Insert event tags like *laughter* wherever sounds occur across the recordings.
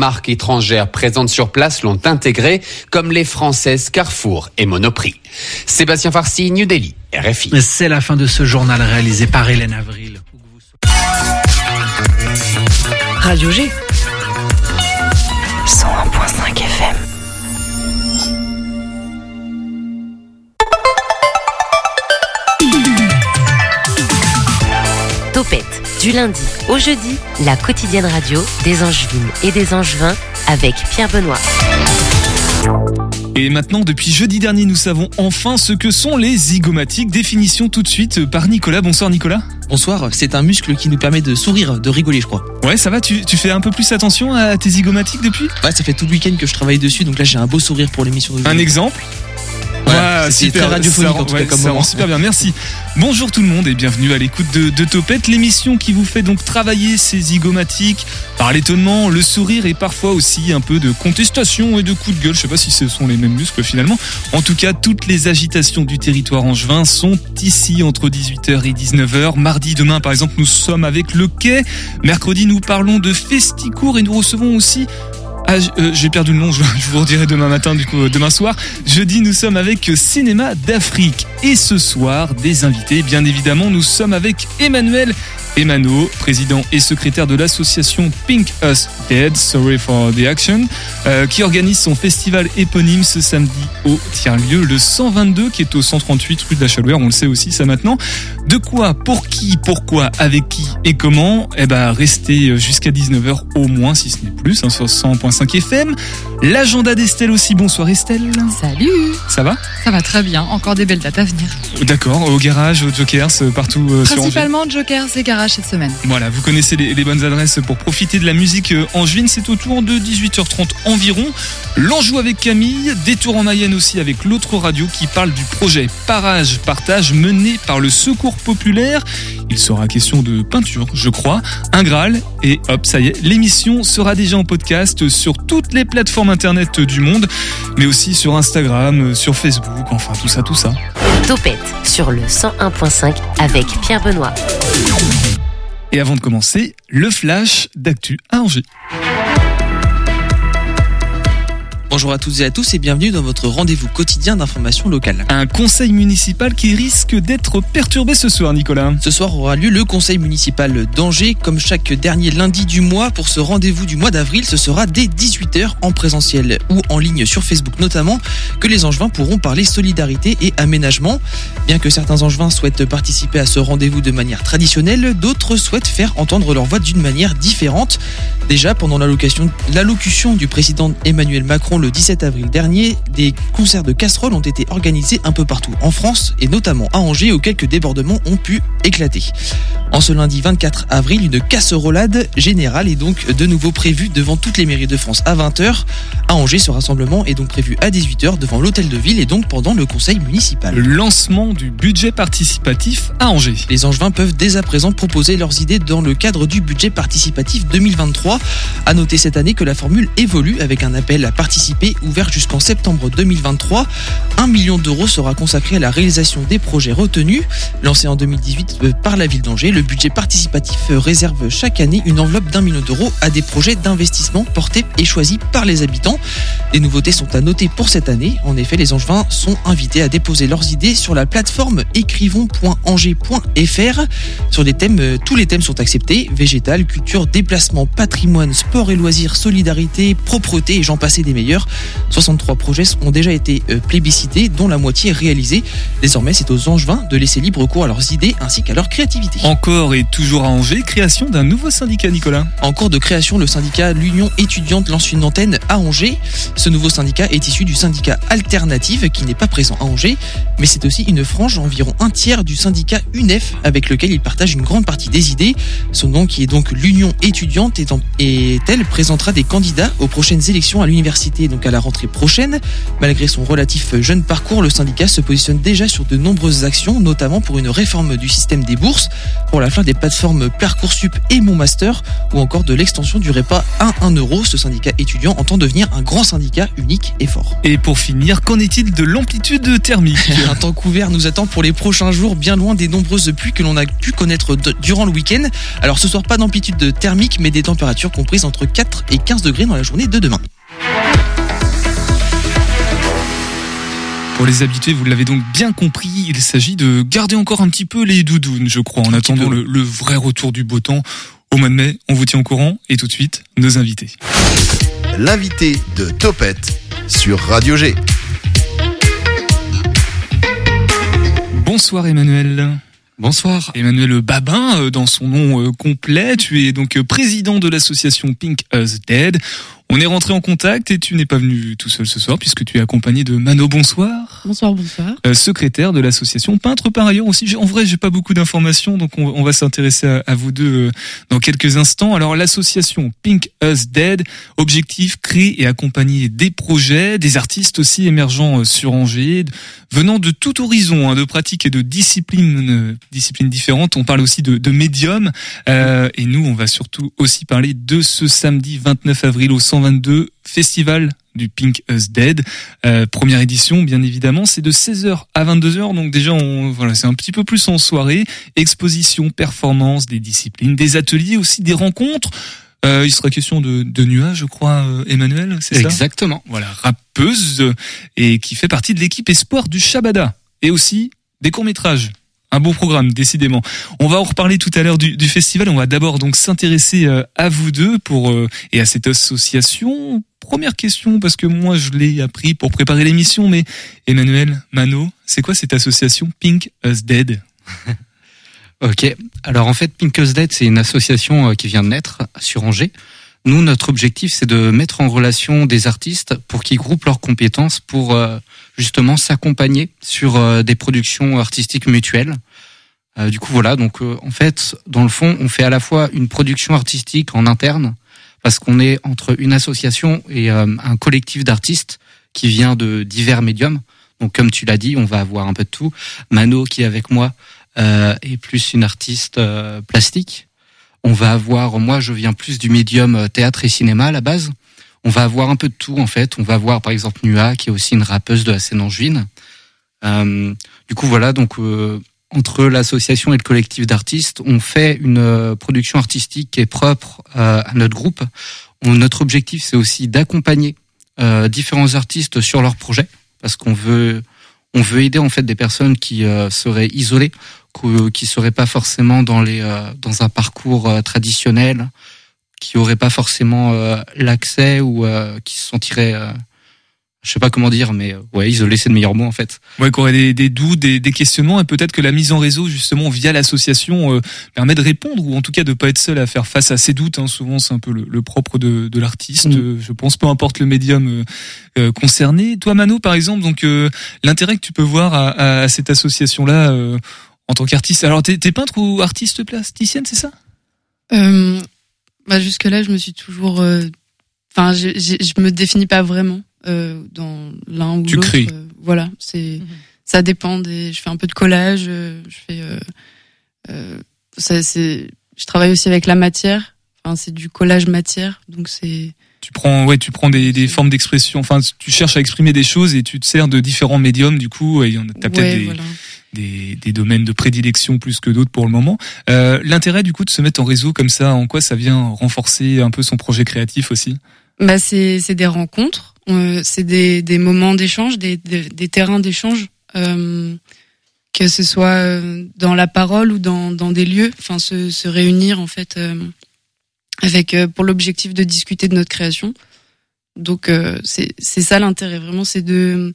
marques étrangères présentes sur place l'ont intégré, comme les françaises Carrefour et Monoprix. Sébastien Farsi, New Delhi, RFI. C'est la fin de ce journal réalisé par Hélène Avril. Radio G. 101.5 FM. Topette, du lundi au jeudi, la quotidienne radio des Angevines et des Angevins avec Pierre Benoît. Et maintenant, depuis jeudi dernier, nous savons enfin ce que sont les zygomatiques. Définition tout de suite par Nicolas. Bonsoir Nicolas. Bonsoir, c'est un muscle qui nous permet de sourire, de rigoler, je crois. Ouais, ça va, tu, tu fais un peu plus attention à tes zygomatiques depuis? Ouais, ça fait tout le week-end que je travaille dessus, donc là j'ai un beau sourire pour l'émission de Un exemple? Voilà, c'est super, très radiophonique, ça rend- en tout cas, ouais, comme ça rend moment. super bien, merci. Bonjour tout le monde et bienvenue à l'écoute de, de Topette, l'émission qui vous fait donc travailler ces zygomatiques par l'étonnement, le sourire et parfois aussi un peu de contestation et de coups de gueule. Je sais pas si ce sont les mêmes muscles finalement. En tout cas, toutes les agitations du territoire angevin sont ici entre 18h et 19h. Mardi, demain par exemple, nous sommes avec le quai. Mercredi, nous parlons de Festicourt et nous recevons aussi ah, euh, j'ai perdu le nom, *laughs* je, vous redirai demain matin, du coup, euh, demain soir. Jeudi, nous sommes avec Cinéma d'Afrique. Et ce soir, des invités, bien évidemment, nous sommes avec Emmanuel Emano, président et secrétaire de l'association Pink Us Dead, Sorry for the Action, euh, qui organise son festival éponyme ce samedi au tiers-lieu, le 122, qui est au 138 rue de la Chalouère, on le sait aussi ça maintenant. De quoi, pour qui, pourquoi, avec qui et comment? Eh ben, restez jusqu'à 19h au moins, si ce n'est plus, hein, sur 100.5 FM. L'agenda d'Estelle aussi. Bonsoir Estelle. Salut Ça va? Ça va très bien, encore des belles dates à venir. D'accord, au garage, au Jokers, euh, partout euh, sur. Principalement Jokers et Garage cette semaine. Voilà, vous connaissez les, les bonnes adresses pour profiter de la musique euh, angevine. C'est autour de 18h30 environ. L'Anjou avec Camille, Détour en Mayenne aussi avec l'autre radio qui parle du projet Parage Partage mené par le Secours Populaire. Il sera question de peinture, je crois, un Graal. Et hop, ça y est, l'émission sera déjà en podcast sur toutes les plateformes internet du monde, mais aussi sur Instagram, sur Facebook, enfin tout ça, tout ça. Topette sur le 101.5 avec Pierre Benoît. Et avant de commencer, le flash d'actu à Angers. Bonjour à toutes et à tous et bienvenue dans votre rendez-vous quotidien d'information locale. Un conseil municipal qui risque d'être perturbé ce soir, Nicolas. Ce soir aura lieu le conseil municipal d'Angers. Comme chaque dernier lundi du mois, pour ce rendez-vous du mois d'avril, ce sera dès 18h en présentiel ou en ligne sur Facebook notamment, que les Angevins pourront parler solidarité et aménagement. Bien que certains Angevins souhaitent participer à ce rendez-vous de manière traditionnelle, d'autres souhaitent faire entendre leur voix d'une manière différente. Déjà, pendant l'allocution du président Emmanuel Macron le 17 avril dernier, des concerts de casseroles ont été organisés un peu partout en France et notamment à Angers où quelques débordements ont pu éclater. En ce lundi 24 avril, une casserolade générale est donc de nouveau prévue devant toutes les mairies de France à 20h. À Angers, ce rassemblement est donc prévu à 18h devant l'hôtel de ville et donc pendant le conseil municipal. Le lancement du budget participatif à Angers. Les Angevins peuvent dès à présent proposer leurs idées dans le cadre du budget participatif 2023. À noter cette année que la formule évolue avec un appel à participer ouvert jusqu'en septembre 2023. Un million d'euros sera consacré à la réalisation des projets retenus. Lancé en 2018 euh, par la ville d'Angers, le budget participatif réserve chaque année une enveloppe d'un million d'euros à des projets d'investissement portés et choisis par les habitants. Des nouveautés sont à noter pour cette année. En effet, les Angevins sont invités à déposer leurs idées sur la plateforme écrivons.angers.fr. Sur des thèmes, euh, tous les thèmes sont acceptés végétal, culture, déplacement, patrimoine, sport et loisirs, solidarité, propreté et j'en passais des meilleurs. 63 projets ont déjà été euh, plébiscités, dont la moitié réalisée. Désormais, c'est aux Angevins de laisser libre cours à leurs idées ainsi qu'à leur créativité. Encore et toujours à Angers, création d'un nouveau syndicat, Nicolas. En cours de création, le syndicat L'Union étudiante lance une antenne à Angers. Ce nouveau syndicat est issu du syndicat Alternative qui n'est pas présent à Angers, mais c'est aussi une frange environ un tiers du syndicat UNEF avec lequel il partage une grande partie des idées. Son nom qui est donc l'Union étudiante est, en- présentera des candidats aux prochaines élections à l'université donc à la rentrée prochaine. Malgré son relatif jeune parcours, le syndicat se positionne déjà sur de nombreuses actions, notamment pour une réforme du système des bourses, la fin des plateformes Parcoursup et Mon Master, ou encore de l'extension du repas à 1 euro. Ce syndicat étudiant entend devenir un grand syndicat unique et fort. Et pour finir, qu'en est-il de l'amplitude thermique? Un temps couvert nous attend pour les prochains jours, bien loin des nombreuses pluies que l'on a pu connaître durant le week-end. Alors ce soir, pas d'amplitude thermique, mais des températures comprises entre 4 et 15 degrés dans la journée de demain. Pour les habitués, vous l'avez donc bien compris, il s'agit de garder encore un petit peu les doudounes, je crois, en attendant le, le vrai retour du beau temps. Au mois de mai, on vous tient au courant et tout de suite, nos invités. L'invité de Topette sur Radio G. Bonsoir Emmanuel. Bonsoir. Emmanuel Babin, euh, dans son nom euh, complet, tu es donc euh, président de l'association Pink Us Dead. On est rentré en contact et tu n'es pas venu tout seul ce soir puisque tu es accompagné de Mano Bonsoir. Bonsoir, bonsoir. euh, secrétaire de l'association peintre par ailleurs aussi. En vrai, j'ai pas beaucoup d'informations, donc on, on va s'intéresser à, à vous deux euh, dans quelques instants. Alors, l'association Pink Us Dead, objectif créer et accompagner des projets, des artistes aussi émergents euh, sur Angers, venant de tout horizon, hein, de pratiques et de disciplines, euh, disciplines différentes. On parle aussi de, de médiums, euh, et nous, on va surtout aussi parler de ce samedi 29 avril au 122 Festival du Pink Us Dead. Euh, première édition, bien évidemment, c'est de 16h à 22h, donc déjà, on, voilà, c'est un petit peu plus en soirée. Exposition, performance, des disciplines, des ateliers aussi, des rencontres. Euh, il sera question de, de nuages, je crois, euh, Emmanuel, c'est ça? Exactement. Voilà, rappeuse et qui fait partie de l'équipe espoir du Shabada et aussi des courts métrages. Un beau programme, décidément. On va en reparler tout à l'heure du, du festival. On va d'abord donc s'intéresser euh, à vous deux pour euh, et à cette association. Première question parce que moi je l'ai appris pour préparer l'émission, mais Emmanuel Mano, c'est quoi cette association Pink Us Dead? *laughs* Ok. Alors en fait, Pink Us Dead, c'est une association euh, qui vient de naître sur Angers. Nous, notre objectif, c'est de mettre en relation des artistes pour qu'ils groupent leurs compétences pour euh, justement s'accompagner sur euh, des productions artistiques mutuelles. Euh, du coup, voilà. Donc, euh, en fait, dans le fond, on fait à la fois une production artistique en interne, parce qu'on est entre une association et un collectif d'artistes qui vient de divers médiums. Donc, comme tu l'as dit, on va avoir un peu de tout. Mano, qui est avec moi, euh, et plus une artiste plastique. On va avoir, moi je viens plus du médium théâtre et cinéma à la base. On va avoir un peu de tout en fait. On va avoir par exemple Nua qui est aussi une rappeuse de la scène angevine. Euh, du coup voilà donc euh, entre l'association et le collectif d'artistes, on fait une euh, production artistique qui est propre euh, à notre groupe. On- notre objectif c'est aussi d'accompagner euh, différents artistes sur leurs projets parce qu'on veut on veut aider en fait des personnes qui euh, seraient isolées qui seraient pas forcément dans les dans un parcours traditionnel, qui auraient pas forcément euh, l'accès ou euh, qui se sentiraient, euh, je sais pas comment dire, mais euh, ouais, isolés c'est le meilleur mot en fait. Ouais, qu'on aurait des, des doutes, des, des questionnements, et peut-être que la mise en réseau, justement, via l'association, euh, permet de répondre, ou en tout cas de pas être seul à faire face à ces doutes. hein. Souvent, c'est un peu le, le propre de, de l'artiste. Mm. euh, Je pense, peu importe le médium euh, concerné. Toi, Mano, par exemple, donc euh, l'intérêt que tu peux voir à, à- à cette association-là euh, en tant qu'artiste. Alors, t'es t'es peintre ou artiste plasticienne, c'est ça? Euh, bah jusque-là, je me suis toujours. euh, Enfin, j'ai- je me définis pas vraiment euh, dans l'un ou Tu l'autre. crées. euh, voilà, c'est. Ça dépend des. Je fais un peu de collage. euh, je fais. Euh, euh, ça, c'est. Je travaille aussi avec la matière. Enfin, c'est du collage matière, donc c'est. Tu prends, ouais, tu prends des, des formes d'expression. Enfin, tu cherches à exprimer des choses et tu te sers de différents médiums. Du coup, et on a- t'as peut-être des, voilà. Des, des domaines de prédilection plus que d'autres pour le moment. Euh, L'intérêt du coup de se mettre en réseau comme ça, en quoi ça vient renforcer un peu son projet créatif aussi? Bah, c'est des rencontres, euh, c'est des, des moments d'échange, des, des, des terrains d'échange, euh, que ce soit euh, dans la parole ou dans, dans des lieux, enfin se, se réunir en fait euh, avec pour l'objectif de discuter de notre création. Donc c'est ça l'intérêt vraiment, c'est de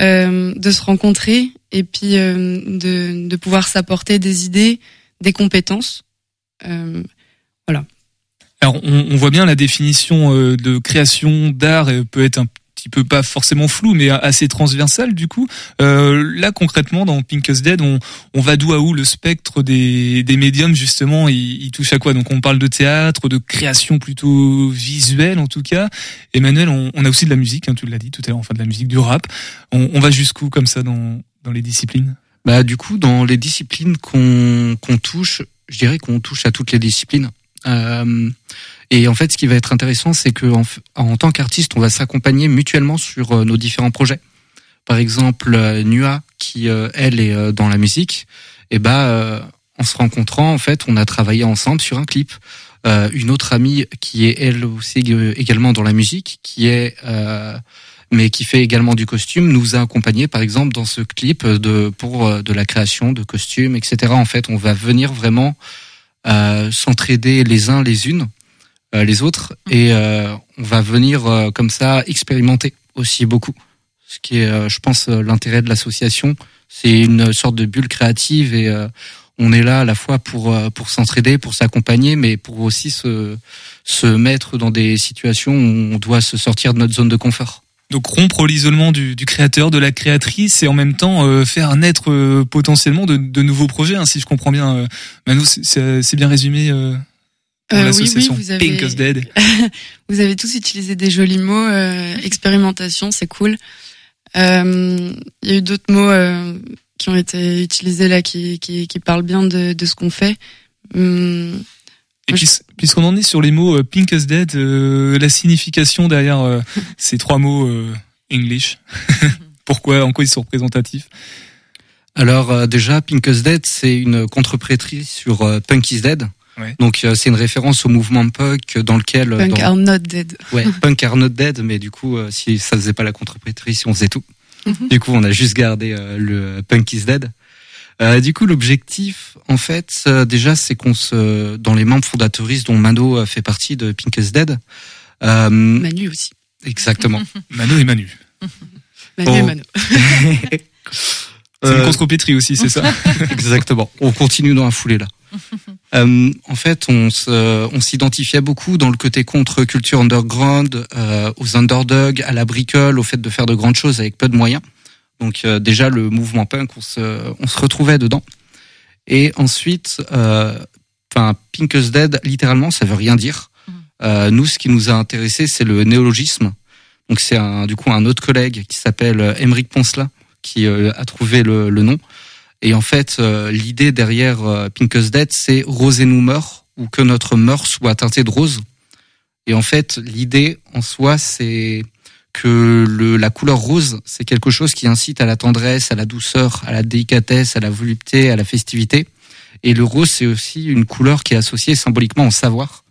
de se rencontrer et puis euh, de pouvoir s'apporter des idées, des compétences. Euh, Alors on, on voit bien la définition euh, de création d'art euh, peut être un petit peu pas forcément floue mais assez transversale du coup. Euh, là concrètement dans Pink Us Dead on, on va d'où à où le spectre des, des médiums justement il, il touche à quoi? Donc on parle de théâtre, de création plutôt visuelle en tout cas. Emmanuel on, on a aussi de la musique, hein, tu l'as dit tout à l'heure, enfin de la musique du rap. On, on va jusqu'où comme ça dans, dans les disciplines? Bah du coup dans les disciplines qu'on qu'on touche, je dirais qu'on touche à toutes les disciplines. Euh, et en fait, ce qui va être intéressant, c'est que en, en tant qu'artiste, on va s'accompagner mutuellement sur euh, nos différents projets. Par exemple, euh, Nua, qui elle est dans la musique, et ben en se rencontrant, en fait, on a travaillé ensemble sur un clip. une autre amie qui est elle aussi également dans la musique, qui est mais qui fait également du costume, nous a accompagnés par exemple dans ce clip de pour de la création de costumes, etc. En fait, on va venir vraiment euh, s'entraider les uns les unes, euh, les autres, mm. et euh, on va venir comme ça expérimenter aussi beaucoup. Ce qui est, je pense, l'intérêt de l'association, c'est une sorte de bulle créative et on est là à la fois pour pour s'entraider, pour s'accompagner, mais pour aussi se se mettre dans des situations où on doit se sortir de notre zone de confort. Donc rompre l'isolement du, du, créateur, de la créatrice et en même temps euh, faire naître euh, potentiellement de, de, nouveaux projets, hein, si je comprends bien. Euh, Manu, c'est bien résumé euh, pour l'association oui, oui, Pink Dead. *laughs* vous avez tous utilisé des jolis mots. expérimentation, c'est cool. Il y a eu d'autres mots qui ont été utilisés là qui, qui, qui parlent bien de, de ce qu'on fait. Hum, et puisqu'on en est sur les mots euh, pink as dead, euh, la signification derrière euh, ces trois mots English, *laughs* pourquoi, en quoi ils sont représentatifs? Alors déjà, pink as dead, c'est une contreprétrice sur punk is dead. Donc c'est une référence au mouvement punk dans lequel punk are not dead. Ouais, *laughs* punk are not dead, mais du coup si ça faisait pas la contreprétrice, on faisait tout. Mhm. Du coup, on a juste gardé le punk is dead. Euh, du coup, l'objectif, en fait, euh, déjà, c'est qu'on se, dans les membres fondateuristes dont Mano fait partie de Pinkest Dead. Euh, Manu aussi. Exactement. *laughs* Mano et Manu. Manu et Mano. *laughs* c'est une contre-pétrie aussi, c'est ça *laughs* Exactement. On continue dans la foulée là. Euh, en fait, on on s'identifiait beaucoup dans le côté contre-culture underground, euh, aux underdogs, à la bricole, au fait de faire de grandes choses avec peu de moyens. Donc euh, déjà le mouvement punk, on se, on se retrouvait dedans. Et ensuite, euh, enfin Pink's Dead, littéralement, ça veut rien dire. Mhm. Euh, nous, ce qui nous a intéressé, c'est le néologisme. Donc c'est un, du coup un autre collègue qui s'appelle Émeric Poncelat qui a trouvé le, le, nom. Et en fait, l'idée derrière Pink's Dead, c'est rose et nous meurt ou que notre meurt soit teinté de rose. Et en fait, l'idée en soi, c'est que le, la couleur rose, c'est quelque chose qui incite à la tendresse, à la douceur, à la délicatesse, à la volupté, à la festivité. Et le rose, c'est aussi une couleur qui est associée symboliquement au savoir.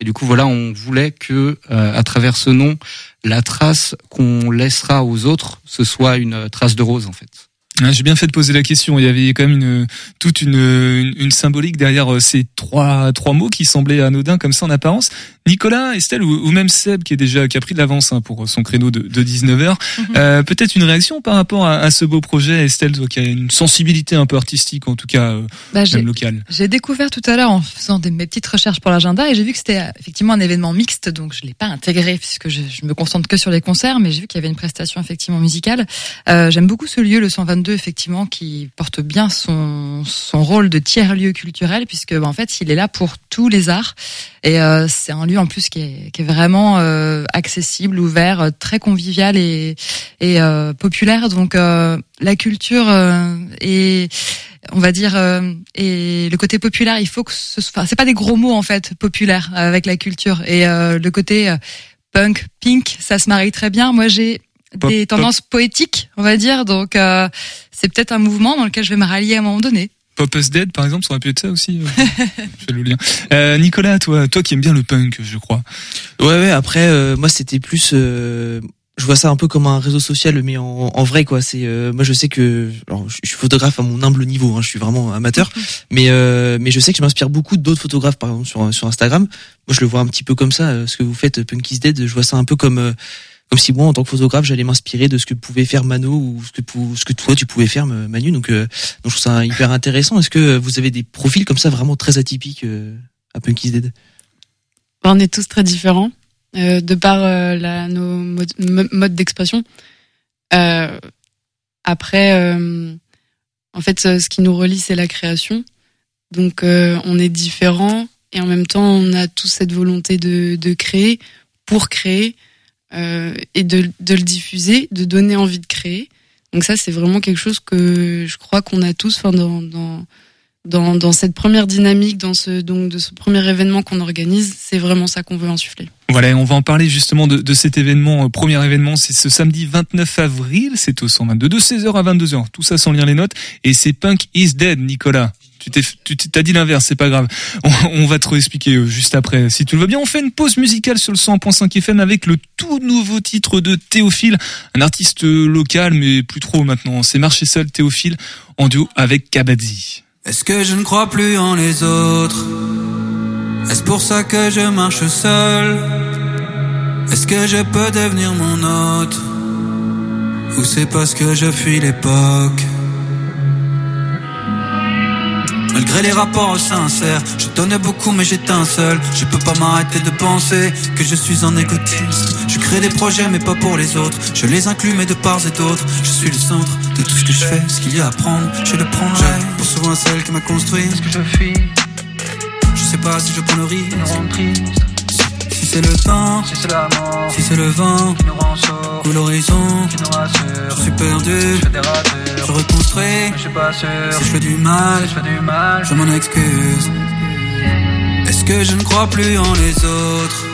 Et du coup, voilà, on voulait que, euh, à travers ce nom, la trace qu'on laissera aux autres, ce soit une trace de rose, en fait. J'ai bien fait de poser la question. Il y avait quand même une, toute une, une, symbolique derrière euh, ces trois, trois mots qui semblaient anodins comme ça en apparence. Nicolas, Estelle ou, même Seb qui est déjà qui a pris de l'avance hein, pour son créneau de, de 19h. Mhm. euh, Peut-être une réaction par rapport à, à, ce beau projet, Estelle, toi qui a une sensibilité un peu artistique, en tout cas euh, bah, même locale. J'ai découvert tout à l'heure en faisant mes petites recherches pour l'agenda et j'ai vu que c'était euh, effectivement un événement mixte, donc je l'ai pas intégré puisque je, je, me concentre que sur les concerts, mais j'ai vu qu'il y avait une prestation effectivement musicale. Euh, J'aime beaucoup ce lieu, le 122, effectivement, qui porte bien son, son rôle de tiers lieu culturel puisque bah, en fait il est là pour tous les arts et euh, c'est un lieu en plus qui est, qui est vraiment euh, accessible, ouvert, euh, très convivial et, et populaire. Donc la culture et on va dire et le côté populaire, il faut que ce soit. c'est pas des gros mots en fait populaire avec la culture et le côté punk, pink, ça se marie très bien. Moi j'ai des tendances poétiques, on va dire. Donc c'est peut-être un mouvement dans lequel je vais me rallier à un moment donné. Pop Us Dead, par exemple, ça aurait pu être ça aussi. Euh. *laughs* je fais le lien. Euh, Nicolas, toi, toi qui aimes bien le punk, je crois. Ouais, ouais. Après, euh, moi, c'était plus. je vois ça un peu comme un réseau social, mais en, en vrai, quoi. C'est moi, je sais que, alors, je suis photographe à mon humble niveau. Hein, je suis vraiment amateur, *laughs* mais mais je sais que je m'inspire beaucoup d'autres photographes, par exemple sur sur Instagram. Moi, je le vois un petit peu comme ça. Ce que vous faites, Punk is Dead, je vois ça un peu comme comme si moi en tant que photographe j'allais m'inspirer de ce que pouvait faire Mano ou ce que ce que toi tu pouvais faire Manu. Donc, euh, donc je trouve ça hyper intéressant. Est-ce que vous avez des profils comme ça vraiment très atypiques euh, à Punky's Dead on est tous très différents. Euh, de par euh, la, nos modes, d'expression. Après en fait ce qui nous relie c'est la création. Donc on est différents et en même temps on a tous cette volonté de, de créer pour créer euh, et de, de, le diffuser, de donner envie de créer. Donc ça, c'est vraiment quelque chose que je crois qu'on a tous, enfin, dans, dans, dans, dans cette première dynamique, dans ce donc de ce premier événement qu'on organise, c'est vraiment ça qu'on veut insuffler. Voilà, on va en parler justement de, de cet événement, euh, premier événement, c'est ce samedi 29 avril, c'est au 122, de 16h à 22h, tout ça sans lire les notes, et c'est Punk is Dead, Nicolas. Tu t'es, tu t'as dit l'inverse, c'est pas grave. On, va te réexpliquer euh, juste après. Si tu le veux bien, on fait une pause musicale sur le 100.5 FM avec le tout nouveau titre de Théophile, un artiste euh, local, mais plus trop maintenant. C'est Marché Seul Théophile, en duo avec Kabadzi. Est-ce que je ne crois plus en les autres? Est-ce pour ça que je marche seul? Est-ce que je peux devenir mon hôte? Ou c'est parce que je fuis l'époque? Malgré les rapports sincères, je donnais beaucoup mais j'éteins seul. Je peux pas m'arrêter de penser que je suis un égotiste. Je crée des projets mais pas pour les autres. Je les inclus mais de part et d'autre. Je suis le centre de tout ce que je fais. Ce qu'il y a à prendre, je le prendrai. Pour souvent celle qui m'a construit. Ce que je fuis. Je sais pas si je prends le risque. Si c'est le temps, si c'est la mort, si c'est le vent. Qui nous rend sourds, ou l'horizon. Qui nous rassure. Je suis perdu, je fais des ratures, je reconstruis, mais je suis pas sûr. Si je fais du mal, si je fais du mal, je m'en excuse. Est-ce que je ne crois plus en les autres?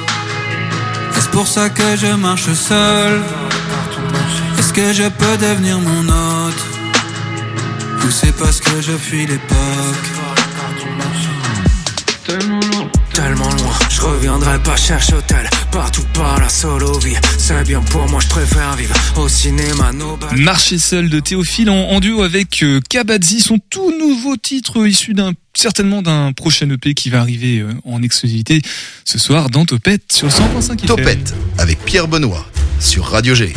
Est-ce pour ça que je marche seul? Est-ce que je peux devenir mon hôte? Ou c'est parce que je fuis l'époque? Reviendrai pas chercher hôtel Partout par la solo vie C'est bien pour moi, je préfère vivre au cinéma Marché seul de Théophile en, en duo avec euh, Kabadzi, son tout nouveau titre euh, issu d'un certainement d'un prochain EP qui va arriver euh, en exclusivité ce soir dans Topette sur le 100.5 FM. Topette avec Pierre Benoît sur Radio G.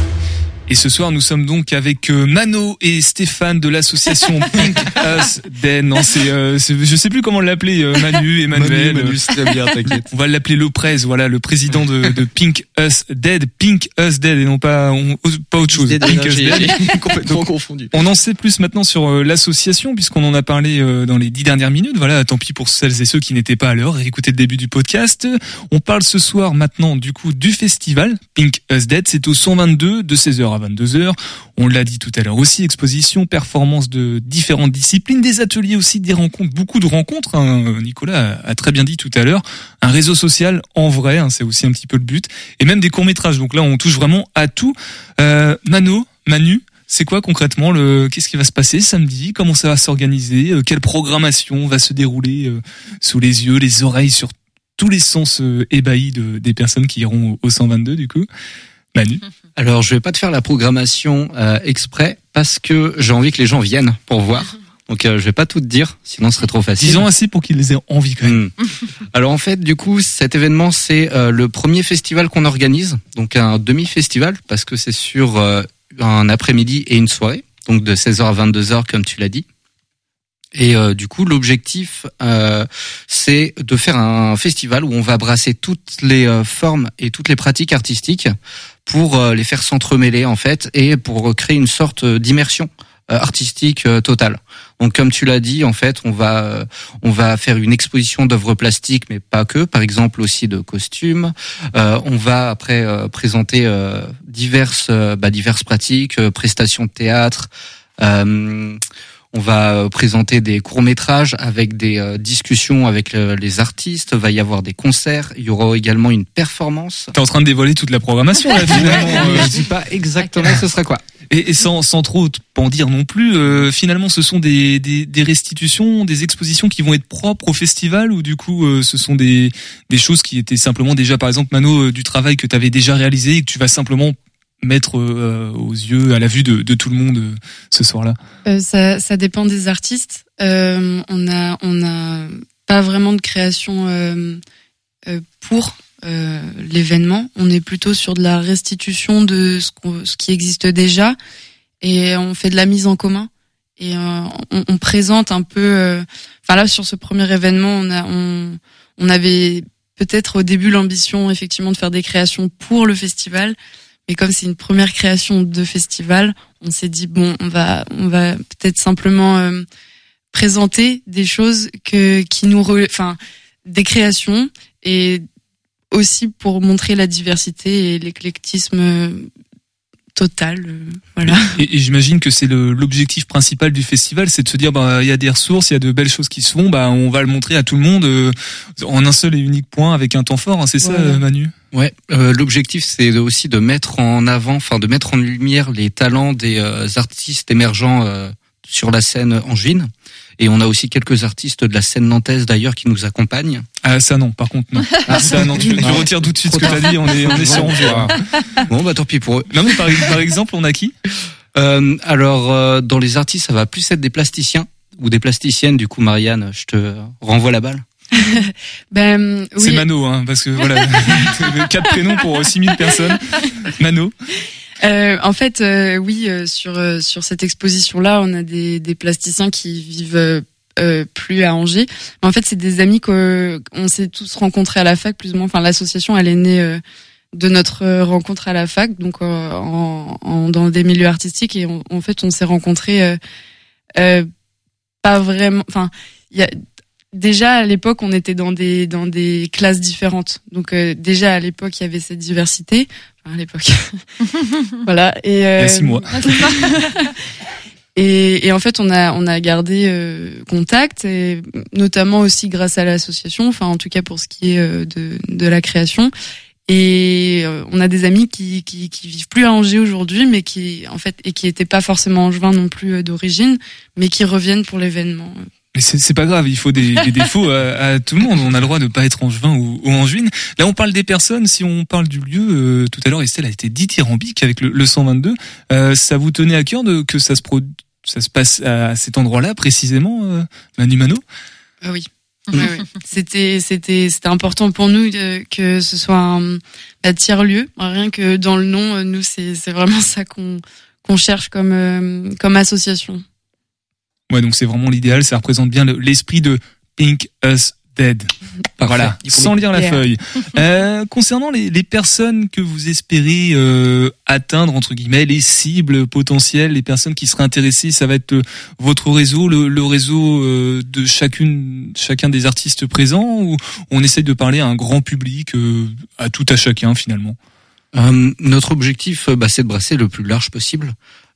Et ce soir, nous sommes donc avec euh, Mano et Stéphane de l'association *laughs* Pink Us Dead. Non, c'est, euh, je sais plus comment l'appeler, euh, Manu, Emmanuel. Manu, Manu, très bien, t'inquiète. On va l'appeler Lopez, voilà, le président de, de Pink Us Dead. Pink Us Dead et non pas, on- pas autre chose. Dead, Pink non, Us Dead. *laughs* complètement confondu. On en sait plus maintenant sur euh, l'association puisqu'on en a parlé euh, dans les dix dernières minutes. Voilà, tant pis pour celles et ceux qui n'étaient pas à l'heure. Écoutez le début du podcast. On parle ce soir maintenant du coup du festival Pink Us Dead. C'est au 122 de 16h à 22h. On l'a dit tout à l'heure aussi, exposition, performance de différentes disciplines, des ateliers aussi, des rencontres, beaucoup de rencontres. hein. Nicolas a très bien dit tout à l'heure. Un réseau social en vrai, hein, c'est aussi un petit peu le but. Et même des courts métrages. Donc là, on touche vraiment à tout. Euh, Mano, Manu, c'est quoi concrètement le qu'est-ce qui va se passer samedi? Comment ça va s'organiser? Euh, Quelle programmation va se dérouler euh, sous les yeux, les oreilles, sur tous les sens ébahis de, des personnes qui iront au 122 du coup? Manu Alors, je vais pas te faire la programmation euh, exprès parce que j'ai envie que les gens viennent pour voir. Donc, euh, je vais pas tout te dire, sinon ce serait trop facile. Disons assez pour qu'ils aient envie quand même. Hmm. Alors en fait, du coup, cet événement, c'est euh, le premier festival qu'on organise, donc un demi-festival, parce que c'est sur euh, un après-midi et une soirée, donc de 16h à 22h, comme tu l'as dit. Et euh, du coup, l'objectif, euh, c'est de faire un festival où on va brasser toutes les euh, formes et toutes les pratiques artistiques pour euh, les faire s'entremêler en fait et pour créer une sorte d'immersion euh, artistique euh, totale. Donc comme tu l'as dit, en fait, on va euh, on va faire une exposition d'œuvres plastiques, mais pas que. Par exemple aussi de costumes. Euh, on va après euh, présenter euh, diverses euh, bah, diverses pratiques, euh, prestations de théâtre. On va euh, présenter des courts métrages avec des euh, discussions avec euh, les artistes. Va y avoir des concerts. Il y aura également une performance. T'es en train de dévoiler toute la programmation là *laughs* finalement. Je dis pas exactement ce sera quoi. Et, et sans, sans trop en dire non plus, euh, finalement, ce sont des, des, des restitutions, des expositions qui vont être propres au festival ou du coup, euh, ce sont des, des choses qui étaient simplement déjà, par exemple, Mano, euh, du travail que tu avais déjà réalisé et que tu vas simplement mettre euh, aux yeux, à la vue de, de tout le monde euh, ce soir-là. Euh, ça, ça dépend des artistes. On a, on a pas vraiment de création pour euh, l'événement. On est plutôt sur de la restitution de ce, qu'on- ce qui existe déjà et on fait de la mise en commun et euh, on, on présente un peu. euh, Enfin là, sur ce premier événement, on a, on, on avait peut-être au début l'ambition effectivement de faire des créations pour le festival. Mais comme c'est une première création de festival, on s'est dit bon, on va, on va peut-être simplement euh, présenter des choses que qui nous, enfin, des créations et aussi pour montrer la diversité et l'éclectisme totale. euh, voilà. Et, et j'imagine que c'est le- l'objectif principal du festival, c'est de se dire bah il y a des ressources, il y a de belles choses qui se font, bah on va le montrer à tout le monde euh, en un seul et unique point avec un temps fort. hein, c'est ça, Voilà. euh, Manu? Ouais, euh, l'objectif c'est aussi de mettre en avant, enfin de mettre en lumière les talents des euh, artistes émergents euh, sur la scène angevine. Et on a aussi quelques artistes de la scène nantaise d'ailleurs qui nous accompagnent. Ah ça non, par contre non. *laughs* ça non, tu, tu Non. retires tout de suite ce que t'as dit. On est on est sur Angers. hein. Bon bah tant pis pour eux. Non mais par, par exemple, on a qui? Euh, alors euh, dans les artistes, ça va plus être des plasticiens ou des plasticiennes. Du coup, Marianne, je te renvoie la balle. *laughs* Ben, C'est oui. Mano, hein, parce que voilà, *laughs* quatre prénoms pour 6000 personnes. Mano. Euh, en fait, euh, oui, euh, sur euh, sur cette exposition-là, on a des, des plasticiens qui vivent euh, euh, plus à Angers. En fait, c'est des amis qu'on s'est tous rencontrés à la fac, plus ou moins. Enfin, l'association, elle est née de notre rencontre à la fac, donc en, en- dans des milieux artistiques. Et en fait, on s'est rencontrés pas vraiment. Enfin, il y a déjà à l'époque, on était dans des dans des classes différentes. Donc euh, déjà à l'époque, il y avait cette diversité. Enfin, à l'époque. *laughs* voilà. Et Il y euh, a six mois. *laughs* et, et en fait, on a on a gardé euh, contact, et notamment aussi grâce à l'association. Enfin, en tout cas pour ce qui est euh, de de la création. Et euh, on a des amis qui, qui qui vivent plus à Angers aujourd'hui, mais qui en fait et qui étaient pas forcément angevins non plus euh, d'origine, mais qui reviennent pour l'événement. Mais c'est pas grave, il faut des, des *laughs* défauts à, à tout le monde. On a le droit de pas être angevin ou, ou angevine. Là, on parle des personnes. Si on parle du lieu, euh, tout à l'heure, Estelle a été dithyrambique avec le, le 122. Euh, ça vous tenait à cœur de que ça se pro- ça se passe à cet endroit-là précisément, euh, Manu Mano? Ah oui. *laughs* Ouais, ouais. C'était c'était c'était important pour nous que ce soit un bah, tiers lieu. Rien que dans le nom, euh, nous c'est c'est vraiment ça qu'on qu'on cherche comme euh, comme association. Ouais, donc c'est vraiment l'idéal. Ça représente bien le- l'esprit de Pink Us Dead. Voilà, sans lire la Yeah. feuille. *laughs* Euh, concernant les, les personnes que vous espérez euh, atteindre entre guillemets, les cibles potentielles, les personnes qui seraient intéressées, ça va être euh, votre réseau, le, le réseau euh, de chacune, chacun des artistes présents, ou on essaie de parler à un grand public, euh, à tout à chacun finalement? Euh, notre objectif, bah, c'est de brasser le plus large possible.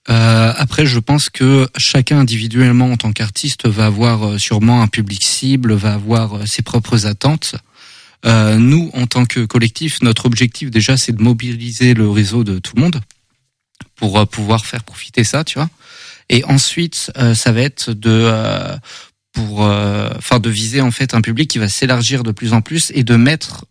Euh, après, je pense que chacun individuellement en tant qu'artiste va avoir euh, sûrement un public cible, va avoir euh, ses propres attentes. Euh, nous, en tant que collectif, notre objectif déjà, c'est de mobiliser le réseau de tout le monde pour euh, pouvoir faire profiter ça, tu vois. Et ensuite, euh, ça va être de pour, enfin, de viser en fait un public qui va s'élargir de plus en plus et de mettre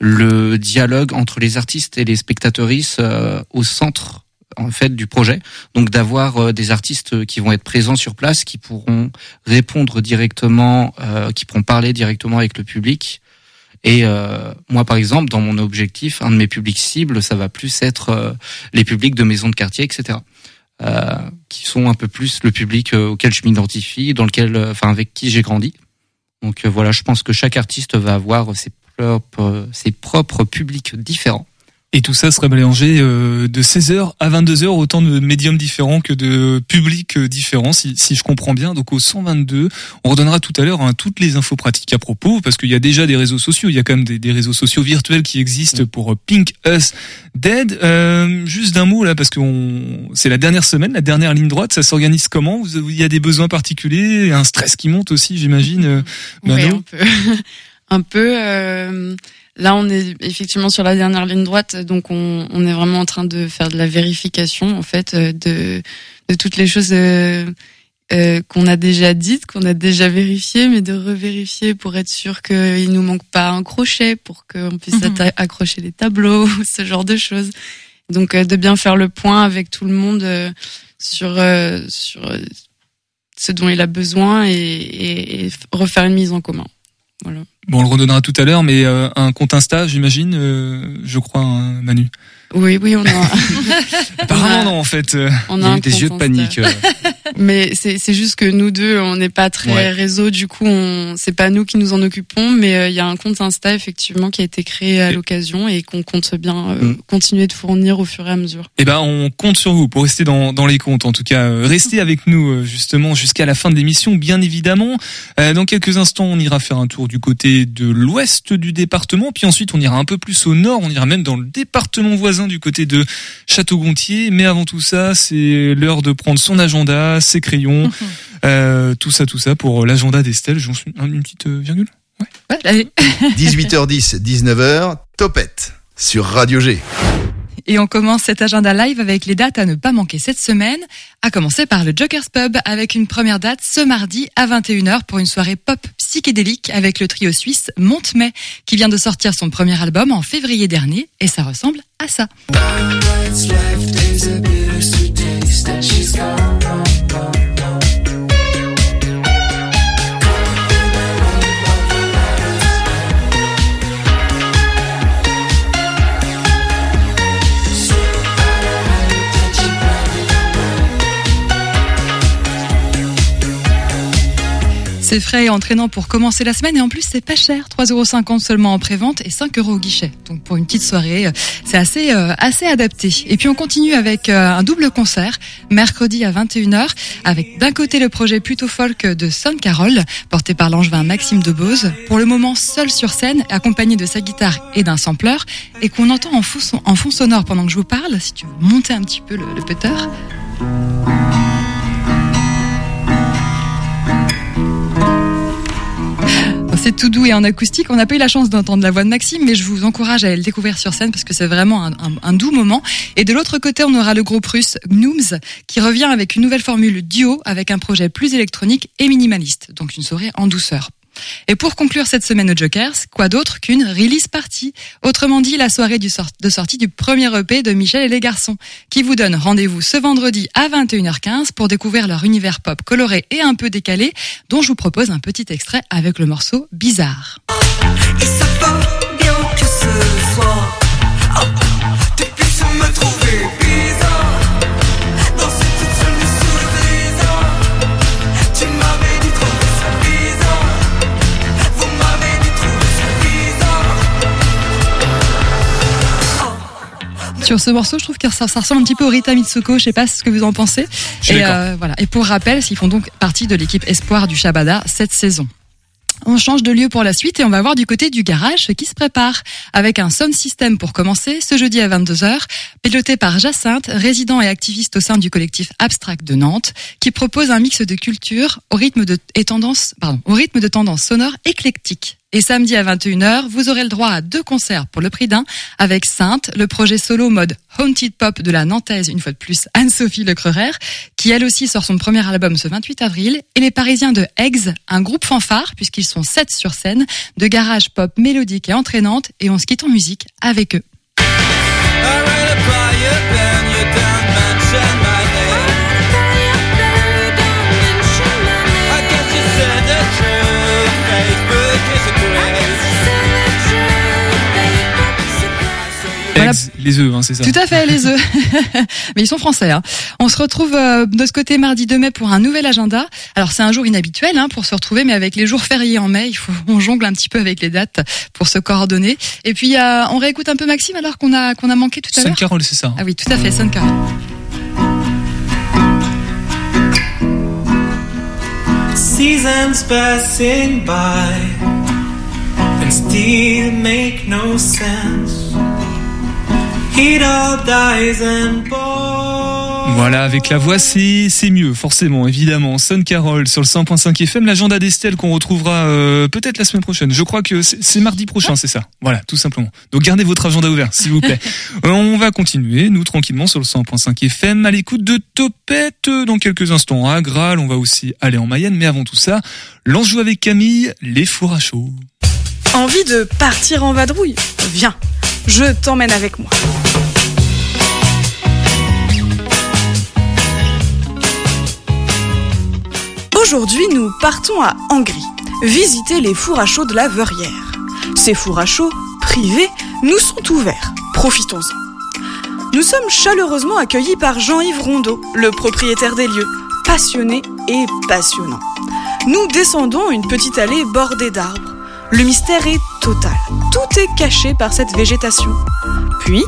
le dialogue entre les artistes et les spectateuristes au centre en fait du projet. Donc d'avoir euh, des artistes qui vont être présents sur place, qui pourront répondre directement, euh, qui pourront parler directement avec le public. Et euh, moi, par exemple, dans mon objectif, un de mes publics cibles, ça va plus être euh, les publics de maisons de quartier, etc. Euh, qui sont un peu plus le public euh, auquel je m'identifie, dans lequel, euh, enfin, avec qui j'ai grandi. Donc euh, voilà, je pense que chaque artiste va avoir ses propres, ses propres publics différents. Et tout ça serait mélangé euh, de 16h à 22h, autant de médiums différents que de publics euh, différents, si, si je comprends bien. Donc au 122, on redonnera tout à l'heure hein, toutes les infos pratiques à propos, parce qu'il y a déjà des réseaux sociaux, il y a quand même des, des réseaux sociaux virtuels qui existent pour euh, Pink Us Dead. Euh, juste d'un mot là, parce que c'est la dernière semaine, la dernière ligne droite, ça s'organise comment? Il y a des besoins particuliers, un stress qui monte aussi, j'imagine. *laughs* Ouais, un peu. *laughs* un peu. euh, là, on est effectivement sur la dernière ligne droite, donc on, on est vraiment en train de faire de la vérification, en fait, euh, de, de toutes les choses euh, euh, qu'on a déjà dites, qu'on a déjà vérifiées, mais de revérifier pour être sûr qu'il nous manque pas un crochet, pour qu'on puisse Mhm. accrocher les tableaux, *laughs* ce genre de choses. Donc, euh, de bien faire le point avec tout le monde euh, sur sur ce dont il a besoin et, et- et refaire une mise en commun. Voilà. Bon, on le redonnera tout à l'heure, mais euh, un compte Insta, j'imagine, euh, je crois, hein, Manu. Oui, oui, on a. *laughs* Apparemment on a- non, en fait. euh. On Il a y a un eu des yeux de panique. euh. *laughs* Mais c'est c'est juste que nous deux, on n'est pas très Ouais. réseau, du coup, on c'est pas nous qui nous en occupons, mais euh, il y a un compte Insta effectivement qui a été créé à l'occasion et qu'on compte bien euh, Mm. continuer de fournir au fur et à mesure. Eh ben, on compte sur vous pour rester dans, dans les comptes. En tout cas, restez avec nous justement jusqu'à la fin de l'émission, bien évidemment. Euh, dans quelques instants, on ira faire un tour du côté côté de l'ouest du département, puis ensuite on ira un peu plus au nord, on ira même dans le département voisin du côté de Château-Gontier. Mais avant tout ça, c'est l'heure de prendre son agenda, ses crayons, euh, tout ça, tout ça pour l'agenda d'Estelle. J'en suis une petite euh, virgule. Ouais, allez. 18h10, 19h, Topette sur Radio G. Et on commence cet agenda live avec les dates à ne pas manquer cette semaine, à commencer par le Joker's Pub avec une première date ce mardi à 21h pour une soirée pop psychédélique avec le trio suisse Montemay qui vient de sortir son premier album en février dernier et ça ressemble à ça. C'est frais et entraînant pour commencer la semaine et en plus c'est pas cher, 3,50€ seulement en prévente et 5 euros au guichet. Donc pour une petite soirée, euh, c'est assez euh, assez adapté. Et puis on continue avec euh, un double concert mercredi à 21h avec d'un côté le projet plutôt folk de Son Carol porté par l'angevin Maxime Debose, pour le moment seul sur scène accompagné de sa guitare et d'un sampler et qu'on entend en fond, en fond sonore pendant que je vous parle si tu veux monter un petit peu le, le. C'est tout doux et en acoustique. On n'a pas eu la chance d'entendre la voix de Maxime, mais je vous encourage à aller le découvrir sur scène parce que c'est vraiment un, doux moment. Et de l'autre côté, on aura le groupe russe Gnooms qui revient avec une nouvelle formule duo avec un projet plus électronique et minimaliste. Donc une soirée en douceur. Et pour conclure cette semaine au Jokers, quoi d'autre qu'une release party? Autrement dit, la soirée de sortie du premier EP de Michel et les garçons, qui vous donne rendez-vous ce vendredi à 21h15 pour découvrir leur univers pop coloré et un peu décalé, dont je vous propose un petit extrait avec le morceau Bizarre. Sur ce morceau, je trouve que ça, ça ressemble un petit peu au Rita Mitsuko. Je sais pas ce que vous en pensez. Et euh, voilà. Et pour rappel, ils font donc partie de l'équipe Espoir du Shabada cette saison. On change de lieu pour la suite et on va voir du côté du garage ce qui se prépare. Avec un sound system pour commencer, ce jeudi à 22h, piloté par Jacinthe, résident et activiste au sein du collectif Abstract de Nantes, qui propose un mix de culture au rythme de, et tendance, pardon, au rythme de tendances sonores éclectiques. Et samedi à 21h, vous aurez le droit à deux concerts pour le prix d'un avec Sainte, le projet solo mode Haunted Pop de la Nantaise, une fois de plus, Anne-Sophie Lecreurer, qui elle aussi sort son premier album ce 28 avril, et les Parisiens de Eggs, un groupe fanfare, puisqu'ils sont sept sur scène, de garage pop mélodique et entraînante, et on se quitte en musique avec eux. Voilà. Les œufs, hein, c'est ça. Tout à fait, les *laughs* œufs. *laughs* Mais ils sont français. Hein. On se retrouve euh, de ce côté mardi 2 mai pour un nouvel agenda. Alors c'est un jour inhabituel hein, pour se retrouver, mais avec les jours fériés en mai, il faut on jongle un petit peu avec les dates pour se coordonner. Et puis euh, on réécoute un peu Maxime alors qu'on a qu'on a manqué tout à l'heure. Carol, c'est ça. Ah oui, tout à fait, Carol. Seasons passing by and still make no sense. It all dies and born. Voilà, avec la voix, c'est c'est mieux, forcément, évidemment. Son Carol sur le 100.5 FM, l'agenda d'Estelle qu'on retrouvera euh, peut-être la semaine prochaine. Je crois que c'est c'est mardi prochain, c'est ça. Voilà, tout simplement. Donc gardez votre agenda ouvert, s'il vous plaît. *laughs* Euh, On va continuer, nous, tranquillement, sur le 100.5 FM, à l'écoute de Topette euh, dans quelques instants à Graal. On va aussi aller en Mayenne, mais avant tout ça, lance joue avec Camille, les fours à chaud. Envie de partir en vadrouille? Viens, je t'emmène avec moi. Aujourd'hui, nous partons à Angry, visiter les fours à chaud de la Verrière. Ces fours à chaud, privés, nous sont ouverts. Profitons-en. Nous sommes chaleureusement accueillis par Jean-Yves Rondeau, le propriétaire des lieux, passionné et passionnant. Nous descendons une petite allée bordée d'arbres. Le mystère est total. Tout est caché par cette végétation. Puis,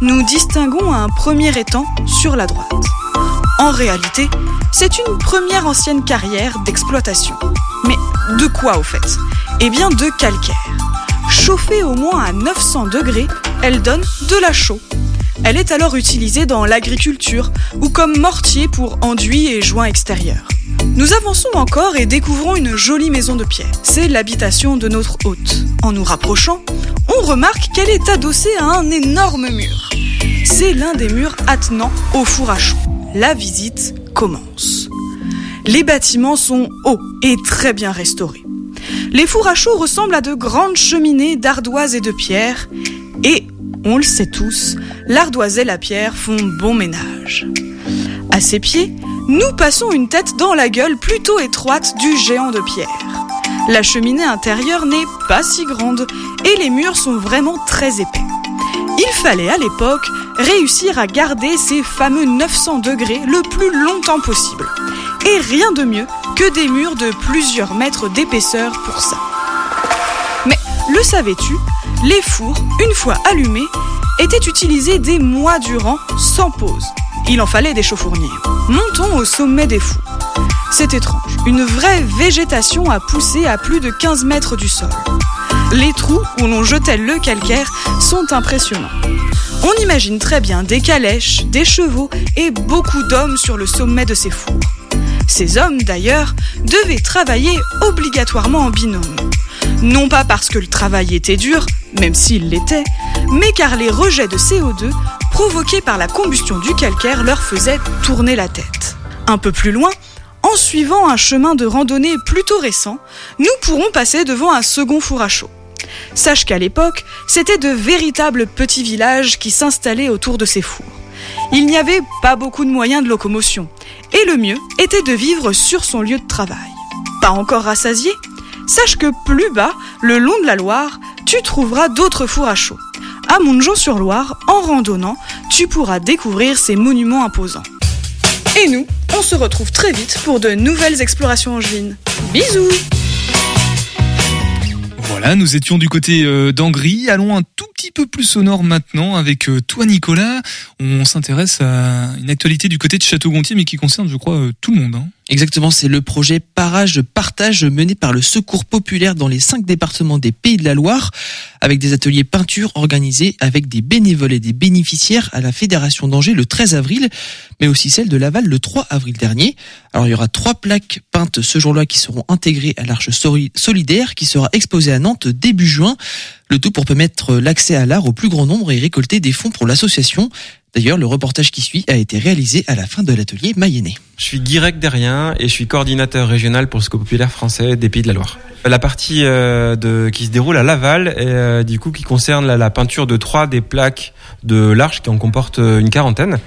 nous distinguons un premier étang sur la droite. En réalité, c'est une première ancienne carrière d'exploitation. Mais de quoi au fait? Eh bien de calcaire. Chauffée au moins à 900 degrés, elle donne de la chaux. Elle est alors utilisée dans l'agriculture ou comme mortier pour enduits et joints extérieurs. Nous avançons encore et découvrons une jolie maison de pierre. C'est l'habitation de notre hôte. En nous rapprochant, on remarque qu'elle est adossée à un énorme mur. C'est l'un des murs attenants au four à chaud. La visite commence. Les bâtiments sont hauts et très bien restaurés. Les fours à chaud ressemblent à de grandes cheminées d'ardoise et de pierre. Et, on le sait tous, l'ardoise et la pierre font bon ménage. À ses pieds, nous passons une tête dans la gueule plutôt étroite du géant de pierre. La cheminée intérieure n'est pas si grande et les murs sont vraiment très épais. Il fallait à l'époque réussir à garder ces fameux 900 degrés le plus longtemps possible. Et rien de mieux que des murs de plusieurs mètres d'épaisseur pour ça. Mais le savais-tu? Les fours, une fois allumés, étaient utilisés des mois durant sans pause. Il en fallait des chauffourniers. Montons au sommet des fours. C'est étrange, une vraie végétation a poussé à plus de 15 mètres du sol. Les trous où l'on jetait le calcaire sont impressionnants. On imagine très bien des calèches, des chevaux et beaucoup d'hommes sur le sommet de ces fours. Ces hommes, d'ailleurs, devaient travailler obligatoirement en binôme. Non pas parce que le travail était dur, même s'il l'était, mais car les rejets de CO2 provoqués par la combustion du calcaire leur faisaient tourner la tête. Un peu plus loin, en suivant un chemin de randonnée plutôt récent, nous pourrons passer devant un second four à chaud. Sache qu'à l'époque, c'était de véritables petits villages qui s'installaient autour de ces fours. Il n'y avait pas beaucoup de moyens de locomotion, et le mieux était de vivre sur son lieu de travail. Pas encore rassasié Sache que plus bas, le long de la Loire, tu trouveras d'autres fours à chaud. À Montjean-sur-Loire, en randonnant, tu pourras découvrir ces monuments imposants. Et nous, on se retrouve très vite pour de nouvelles explorations angevines. Bisous Voilà, nous étions du côté euh, d'Angry. Allons un tout petit peu plus sonore maintenant avec euh, toi, Nicolas. On s'intéresse à une actualité du côté de Château-Gontier, mais qui concerne, je crois, euh, tout le monde. hein. Exactement, c'est le projet Parage Partage mené par le Secours Populaire dans les cinq départements des Pays de la Loire, avec des ateliers peinture organisés avec des bénévoles et des bénéficiaires à la Fédération d'Angers le 13 avril, mais aussi celle de Laval le 3 avril dernier. Alors il y aura trois plaques peintes ce jour-là qui seront intégrées à l'Arche Soli- Solidaire qui sera exposée à Nantes début juin. Le tout pour permettre l'accès à l'art au plus grand nombre et récolter des fonds pour l'association. D'ailleurs, le reportage qui suit a été réalisé à la fin de l'atelier Mayennais. Je suis Guirec Derrien et je suis coordinateur régional pour le populaire français des Pays de la Loire. La partie euh, qui se déroule à Laval, euh, du coup, qui concerne la, peinture de trois des plaques de l'Arche, qui en comporte euh, une quarantaine,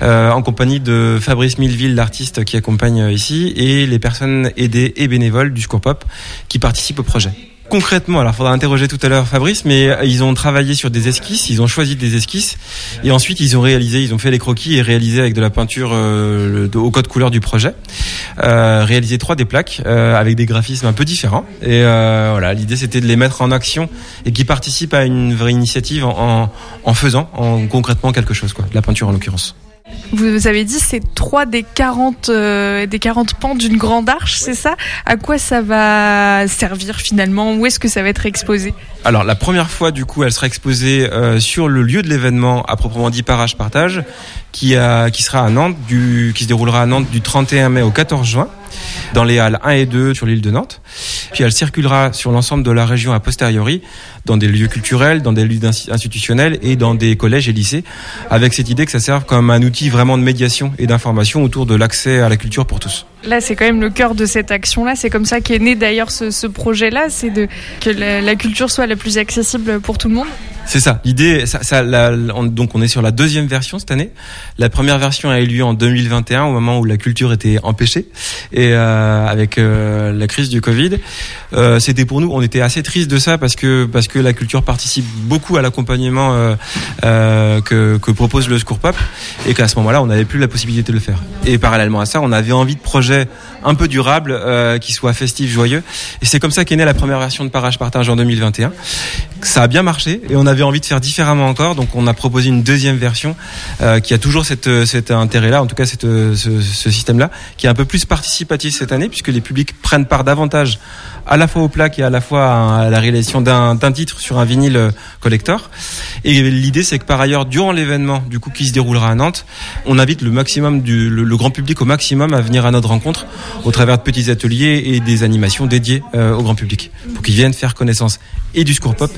en compagnie de Fabrice Milleville, l'artiste qui accompagne ici, et les personnes aidées et bénévoles du Secours Pop qui participent au projet. Concrètement, alors faudra interroger tout à l'heure Fabrice, mais euh, ils ont travaillé sur des esquisses, ils ont choisi des esquisses, et ensuite ils ont réalisé, ils ont fait les croquis et réalisé avec de la peinture euh, au code couleur du projet, euh, réalisé trois des plaques euh, avec des graphismes un peu différents. Et euh, voilà, l'idée c'était de les mettre en action et qui participent à une vraie initiative en, en, en faisant en concrètement quelque chose, quoi, de la peinture en l'occurrence. Vous avez dit c'est 3 des 40 euh, des 40 pans d'une grande arche, c'est ça? À quoi ça va servir finalement? Où est-ce que ça va être exposé? Alors la première fois du coup elle sera exposée euh, sur le lieu de l'événement à proprement dit Parage Partage qui, a, qui sera à Nantes, du, qui se déroulera à Nantes du 31 mai au 14 juin dans les halles 1 et 2 sur l'île de Nantes. Puis elle circulera sur l'ensemble de la région a posteriori dans des lieux culturels, dans des lieux insti- institutionnels et dans des collèges et lycées avec cette idée que ça serve comme un outil vraiment de médiation et d'information autour de l'accès à la culture pour tous. Là, c'est quand même le cœur de cette action-là. C'est comme ça qu'est né d'ailleurs ce, ce projet-là, c'est de que la culture soit la plus accessible pour tout le monde. C'est ça. L'idée, ça, ça, on- donc on est sur la deuxième version cette année. La première version a eu lieu en 2021, au moment où la culture était empêchée et euh, avec euh, la crise du Covid. Euh, C'était pour nous, on était assez triste de ça parce que parce que la culture participe beaucoup à l'accompagnement euh, euh, que, que propose le Secours Pop et qu'à ce moment-là, on n'avait plus la possibilité de le faire. Et parallèlement à ça, on avait envie de projets un peu durables, euh, qui soient festifs, joyeux. Et c'est comme ça qu'est née la première version de Parage Partage en 2021. ça a bien marché et on avait envie de faire différemment encore. Donc on a proposé une deuxième version euh, qui a toujours cette, euh, cet intérêt-là, en tout cas cette, euh, ce, ce système-là, qui est un peu plus participatif cette année puisque les publics prennent part davantage à la fois aux plaques et à la fois à la réalisation d'un titre sur un vinyle euh, collector. Et l'idée c'est que par ailleurs, durant l'événement du coup qui se déroulera à Nantes, on invite le maximum du le grand public au maximum à venir à notre rencontre au travers de petits ateliers et des animations dédiées euh, au grand public pour qu'ils viennent faire connaissance et du score pop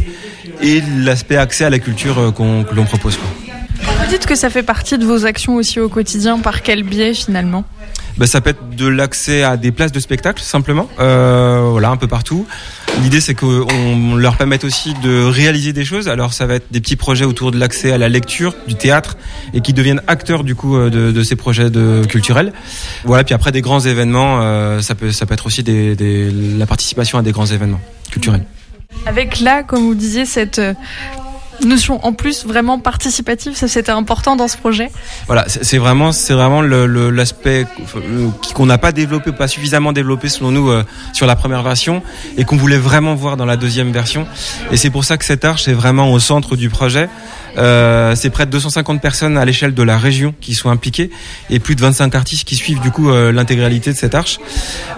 et l'aspect accès à la culture euh, qu'on que l'on propose. Vous dites que ça fait partie de vos actions aussi au quotidien. Par quel biais finalement? Ben, ça peut être de l'accès à des places de spectacle simplement, euh, voilà un peu partout. L'idée c'est qu'on leur permette aussi de réaliser des choses. Alors ça va être des petits projets autour de l'accès à la lecture, du théâtre, et qui deviennent acteurs du coup euh, de, de ces projets de, culturels. Voilà. Puis après des grands événements, euh, ça peut ça peut être aussi des, des, la participation à des grands événements culturels. Avec là, comme vous disiez, cette notion en plus vraiment participative, ça c'était important dans ce projet. Voilà, c'est vraiment, c'est vraiment l'aspect qu'on n'a pas développé, pas suffisamment développé selon nous euh, sur la première version, et qu'on voulait vraiment voir dans la deuxième version. Et c'est pour ça que cette arche est vraiment au centre du projet. Euh, c'est près de 250 personnes à l'échelle de la région qui sont impliquées, et plus de 25 artistes qui suivent du coup euh, l'intégralité de cette arche.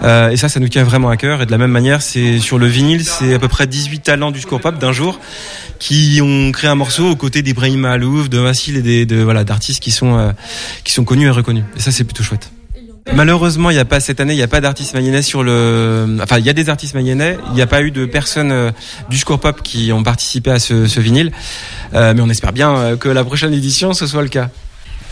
Euh, et ça, ça nous tient vraiment à cœur. Et de la même manière, c'est sur le vinyle, c'est à peu près 18 talents du score pop d'un jour qui ont créé un morceau aux côtés d'Ibrahim Malouf, de Vassil et de, voilà, d'artistes qui sont, qui sont connus et reconnus. Et ça, c'est plutôt chouette. Malheureusement, il n'y a pas cette année, il n'y a pas d'artistes mayennais sur le. Enfin, il y a des artistes mayennais. Il n'y a pas eu de personnes euh, du score pop qui ont participé à ce, ce vinyle. Euh, mais on espère bien euh, que la prochaine édition ce soit le cas.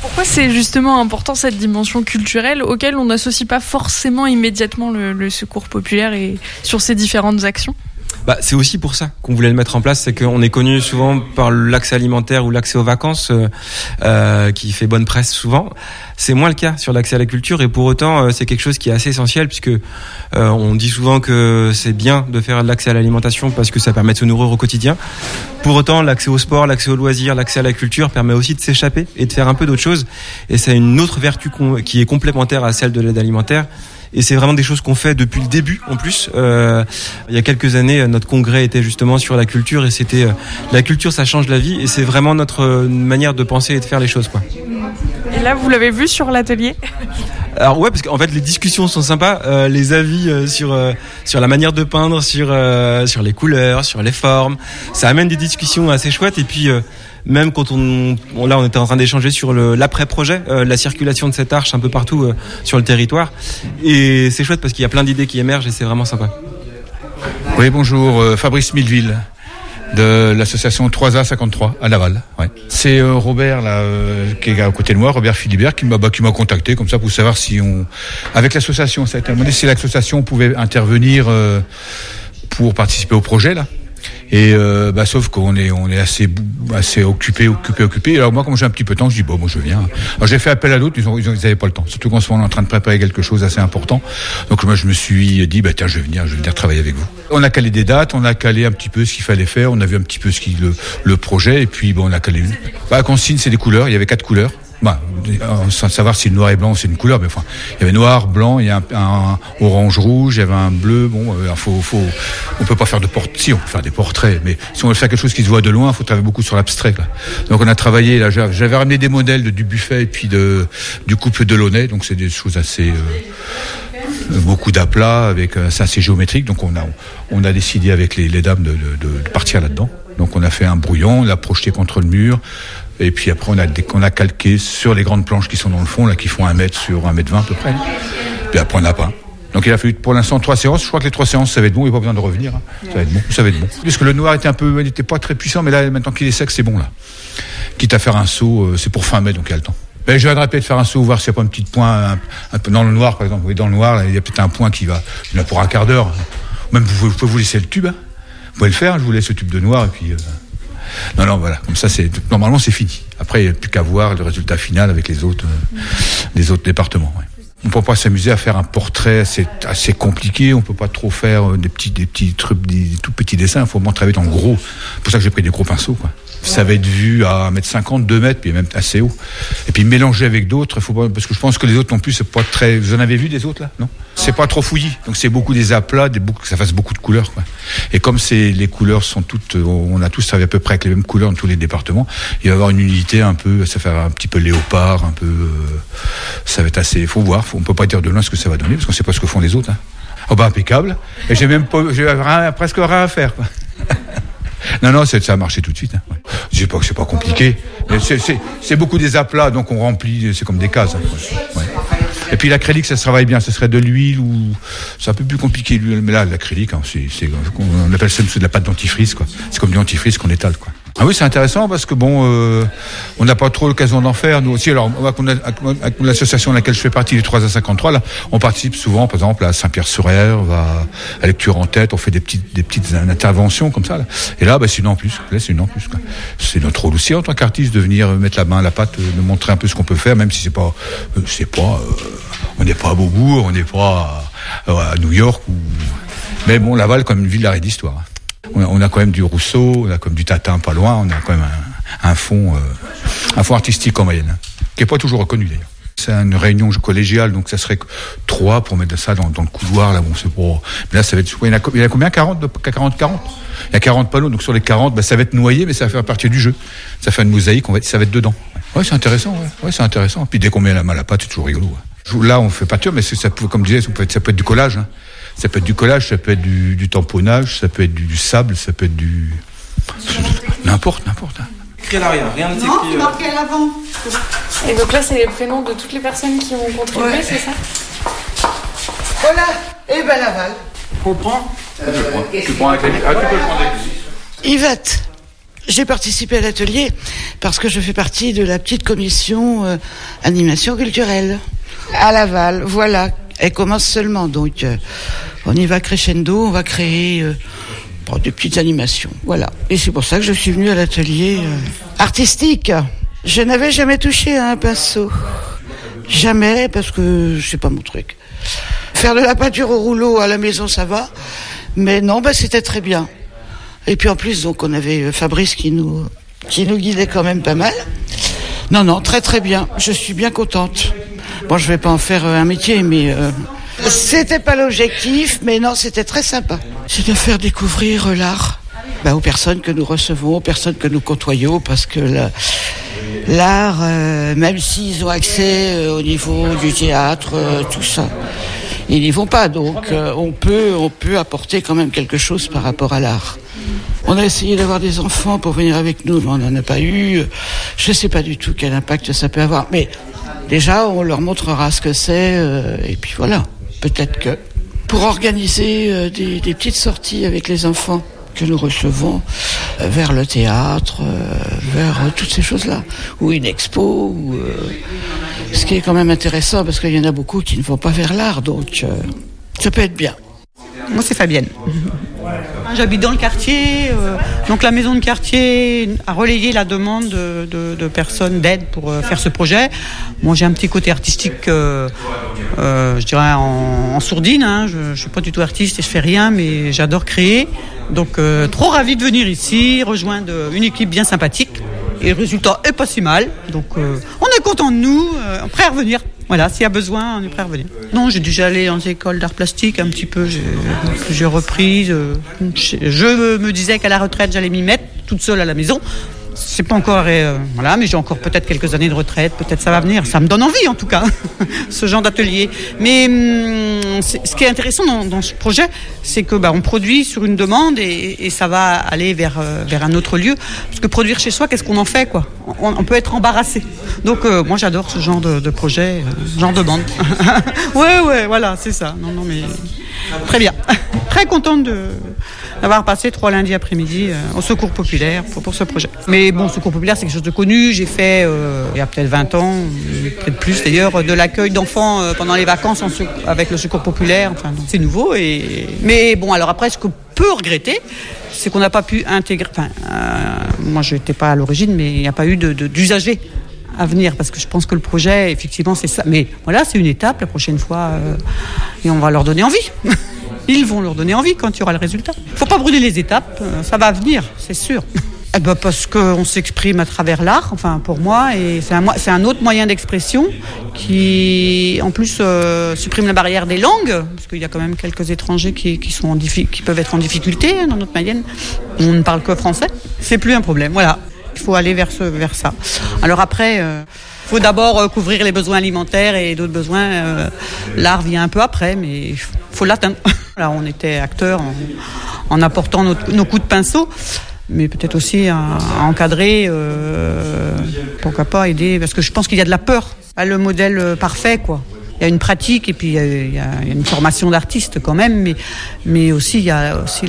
Pourquoi c'est justement important cette dimension culturelle auquel on n'associe pas forcément immédiatement le, le secours populaire et sur ces différentes actions? Bah, c'est aussi pour ça qu'on voulait le mettre en place, c'est qu'on est connu souvent par l'accès alimentaire ou l'accès aux vacances, euh, euh, qui fait bonne presse souvent. C'est moins le cas sur l'accès à la culture, et pour autant, euh, c'est quelque chose qui est assez essentiel, puisque euh, on dit souvent que c'est bien de faire de l'accès à l'alimentation parce que ça permet de se nourrir au quotidien. Pour autant, l'accès au sport, l'accès aux loisirs, l'accès à la culture permet aussi de s'échapper et de faire un peu d'autres choses. Et c'est une autre vertu qui est complémentaire à celle de l'aide alimentaire. Et c'est vraiment des choses qu'on fait depuis le début en plus. Euh, il y a quelques années, notre congrès était justement sur la culture et c'était euh, la culture, ça change la vie et c'est vraiment notre euh, manière de penser et de faire les choses quoi. Et là, vous l'avez vu sur l'atelier? Alors ouais, parce qu'en fait les discussions sont sympas, euh, les avis euh, sur euh, sur la manière de peindre, sur euh, sur les couleurs, sur les formes, ça amène des discussions assez chouettes et puis euh, même quand on, on- là on était en train d'échanger sur le l'après-projet, euh, la circulation de cette arche un peu partout euh, sur le territoire et c'est chouette parce qu'il y a plein d'idées qui émergent et c'est vraiment sympa. Oui, bonjour, euh, Fabrice Milleville de l'association 3A 53 à Laval. Ouais. C'est euh, Robert là euh, qui est à côté de moi, Robert Philibert qui m'a bah, qui m'a contacté comme ça pour savoir si on avec l'association, ça a été demandé si l'association pouvait intervenir euh, pour participer au projet là. Et euh, bah, sauf qu'on est on est assez assez occupé occupé occupé. Alors moi comme j'ai un petit peu de temps, je dis bon moi je viens. Alors j'ai fait appel à d'autres, ils ont ils ils pas le temps. Surtout qu'en ce moment on est en train de préparer quelque chose d'assez important. Donc moi je me suis dit bah tiens je vais venir je vais venir travailler avec vous. On a calé des dates, on a calé un petit peu ce qu'il fallait faire, on a vu un petit peu ce qui le, le projet et puis bon on a calé une. Bah consigne c'est des couleurs, il y avait quatre couleurs. Bah, euh, sans savoir si le noir et blanc c'est une couleur, mais enfin, il y avait noir, blanc, il y a un, un orange rouge, il y avait un bleu. Bon, euh, faut, faut, on peut pas faire de portraits. Si, on peut faire des portraits, mais si on veut faire quelque chose qui se voit de loin, faut travailler beaucoup sur l'abstrait. Donc on a travaillé. Là, j'avais ramené des modèles de, du buffet et puis de du couple de Launay, donc c'est des choses assez euh, beaucoup d'aplats avec euh, c'est assez géométrique. Donc on a on a décidé avec les, les dames de, de, de partir là-dedans. Donc on a fait un brouillon, on l'a projeté contre le mur. Et puis après, on a, dé- on a calqué sur les grandes planches qui sont dans le fond, là, qui font un mètre sur un mètre vingt à peu près. Puis après, on a peint. Donc il a fallu pour l'instant trois séances. Je crois que les trois séances, ça va être bon. Il n'y a pas besoin de revenir. hein. Ça va être bon. Ça va être bon. Puisque le noir était un peu, il n'était pas très puissant, mais là, maintenant qu'il est sec, c'est bon là. Quitte à faire un saut, euh, c'est pour fin mai, donc il y a le temps. Ben, je vais peut-être faire un saut, voir s'il n'y a pas un petit point, un, peu dans le noir, par exemple. Oui, dans le noir, il y a peut-être un point qui va, il y en a pour un quart d'heure. Même vous, pouvez vous laisser le tube. hein. Vous pouvez le faire. Je vous laisse le tube de noir et puis. euh, non, non, voilà. Comme ça, c'est normalement c'est fini. Après, il n'y a plus qu'à voir le résultat final avec les autres, euh, les autres départements. ouais. On ne peut pas s'amuser à faire un portrait, c'est assez compliqué. On peut pas trop faire euh, des petits, des petits trucs, des tout petits dessins. Il faut vraiment travailler dans le gros. C'est pour ça que j'ai pris des gros pinceaux, quoi. Ça va être vu à 1m50, 2 mètres, puis même assez haut. Et puis mélanger avec d'autres, faut pas, parce que je pense que les autres non plus, c'est pas très. Vous en avez vu des autres là? Non? C'est pas trop fouillis. Donc c'est beaucoup des aplats, des beaucoup, ça fasse beaucoup de couleurs. Quoi. Et comme c'est les couleurs sont toutes, on a tous travaillé à peu près avec les mêmes couleurs dans tous les départements, il va y avoir une unité un peu, ça fait un petit peu léopard, un peu. euh, ça va être assez. Faut voir. Faut, on peut pas dire de loin ce que ça va donner parce qu'on sait pas ce que font les autres. Hein. Oh bah impeccable. Et j'ai même pas, j'ai rien- presque rien à faire. Quoi. *laughs* Non, non, ça a marché tout de suite. Hein. Je sais pas que c'est pas compliqué. C'est- beaucoup des aplats, donc on remplit, c'est comme des cases. hein. Et puis l'acrylique, ça se travaille bien. Ce serait de l'huile ou c'est un peu plus compliqué. Mais là, l'acrylique, hein, on appelle ça de la pâte dentifrice, quoi. C'est comme du dentifrice qu'on étale, quoi. Ah oui, c'est intéressant parce que bon, euh, on n'a pas trop l'occasion d'en faire nous aussi. Alors, avec, l'association à laquelle je fais partie, les 3 à 53, là, on participe souvent, par exemple, à Saint-Pierre-sur-Aire, on va à Lecture en tête, on fait des petites, des petites interventions comme ça. Là. Et là, bah, c'est une en plus. C'est une en plus. C'est notre rôle aussi en tant qu'artiste de venir mettre la main à la pâte, euh, de montrer un peu ce qu'on peut faire, même si c'est pas, euh, c'est pas, euh, on n'est pas à Beaubourg, on n'est pas à, à New York ou, mais bon, Laval comme une ville d'arrêt d'histoire. On a, quand même du Rousseau, on a comme du Tatin pas loin, on a quand même un, fond, euh, un fond artistique en moyenne, hein, qui est pas toujours reconnu d'ailleurs. C'est une réunion collégiale, donc ça serait trois pour mettre ça dans, le couloir. Là, bon, pour. Mais là, ça va être. Il y en a, il y a combien 40 de 40 40 Il y a 40 panneaux, donc sur les 40, bah, ça va être noyé, mais ça va faire partie du jeu. Ça fait une mosaïque, on va ça va être dedans. Ouais, c'est intéressant. Ouais, c'est intéressant. Puis dès qu'on met la main la pâte, c'est toujours rigolo. Là, on fait peinture, mais ça peut, comme je disais, ça peut être, ça peut être du collage. hein. Ça peut être du collage, ça peut être du, du tamponnage, ça peut être du, du sable, ça peut être du n'importe, n'importe. hein. Écrit à l'arrière, rien n'est Non, écrit. euh, marqué à l'avant. Et donc là, c'est les prénoms de toutes les personnes qui ont contribué, Ouais. c'est ça? Voilà. Et ben Laval. On prend Tu prends un crédit. Ah, tu peux le prendre. Yvette. J'ai participé à l'atelier parce que je fais partie de la petite commission euh, animation culturelle à Laval. Voilà, elle commence seulement, donc euh, on y va crescendo, on va créer euh, bon, des petites animations. Voilà, et c'est pour ça que je suis venue à l'atelier euh, artistique. Je n'avais jamais touché à un pinceau, jamais parce que c'est pas mon truc. Faire de la peinture au rouleau à la maison, ça va, mais non, bah, c'était très bien. Et puis en plus, donc on avait euh, Fabrice qui nous qui nous guidait quand même pas mal. Non, non, très très bien. Je suis bien contente. Bon, je vais pas en faire euh, un métier, mais euh, c'était pas l'objectif, mais non, c'était très sympa. C'est de faire découvrir euh, l'art bah, aux personnes que nous recevons, aux personnes que nous côtoyons, parce que la- l'art, euh, même s'ils ont accès euh, au niveau du théâtre, euh, tout ça, ils n'y vont pas. Donc on peut on peut apporter quand même quelque chose par rapport à l'art. On a essayé d'avoir des enfants pour venir avec nous, mais on n'en a pas eu. Je ne sais pas du tout quel impact ça peut avoir. Mais déjà, on leur montrera ce que c'est. euh, et puis voilà, peut-être que pour organiser euh, des, des petites sorties avec les enfants que nous recevons euh, vers le théâtre, euh, vers euh, toutes ces choses-là, ou une expo, ou, ce qui est quand même intéressant parce qu'il y en a beaucoup qui ne vont pas vers l'art, donc ça peut être bien. Moi, c'est Fabienne. J'habite dans le quartier, euh, donc la maison de quartier a relayé la demande de, de- de personnes d'aide pour euh, faire ce projet. Moi, j'ai un petit côté artistique, euh, euh, je dirais en, sourdine. hein. Je, je suis pas du tout artiste et je fais rien, mais j'adore créer. Donc, euh, trop ravi de venir ici, rejoindre une équipe bien sympathique. Et le résultat est pas si mal. Donc, on est content de nous, prêt à revenir. Voilà, s'il y a besoin, on est prêt à revenir. Non, j'ai déjà allé dans les écoles d'art plastique un petit peu. J'ai reprises. euh, je me disais qu'à la retraite, j'allais m'y mettre toute seule à la maison. C'est pas encore, euh, voilà, mais j'ai encore peut-être quelques années de retraite. Peut-être ça va venir. Ça me donne envie, en tout cas, *laughs* ce genre d'atelier. Mais hum, ce qui est intéressant dans, ce projet, c'est que bah, on produit sur une demande et, ça va aller vers euh, vers un autre lieu. Parce que produire chez soi, qu'est-ce qu'on en fait, quoi? On, peut être embarrassé. Donc euh, moi, j'adore ce genre de, de projet, genre de bande. *laughs* ouais, ouais, voilà, c'est ça. Non, non, mais très bien. *laughs* Très contente d'avoir passé trois lundis après-midi au Secours populaire pour, pour ce projet. Mais bon, Secours populaire, c'est quelque chose de connu. J'ai fait euh, il y a peut-être 20 ans, peut-être plus d'ailleurs, de l'accueil d'enfants euh, pendant les vacances avec le Secours populaire. Enfin, c'est nouveau. Et mais bon, alors après, ce qu'on peut regretter, c'est qu'on n'a pas pu intégrer. Euh, moi, je n'étais pas à l'origine, mais il n'y a pas eu d'usagers à venir parce que je pense que le projet, effectivement, c'est ça. Mais voilà, c'est une étape. La prochaine fois, et on va leur donner envie. *laughs* Ils vont leur donner envie quand il y aura le résultat. Il faut pas brûler les étapes. Ça va venir, c'est sûr. *laughs* Eh ben parce qu'on s'exprime à travers l'art, enfin pour moi, et c'est un, c'est un autre moyen d'expression qui, en plus, euh, supprime la barrière des langues, parce qu'il y a quand même quelques étrangers qui, qui sont en diffi- qui peuvent être en difficulté hein, dans notre Mayenne. On ne parle que français. C'est plus un problème. Voilà, il faut aller vers ce, vers ça. Alors après. il faut d'abord euh, couvrir les besoins alimentaires et d'autres besoins. euh, L'art vient un peu après, mais il faut l'atteindre. *laughs* Là, on était acteurs en, en apportant nos coups de pinceau, mais peut-être aussi à, à encadrer, euh, pourquoi pas aider, parce que je pense qu'il y a de la peur. Pas le modèle euh, parfait, quoi. Il y a une pratique et puis il y a, il y a- une formation d'artiste quand même, mais, mais aussi il y a aussi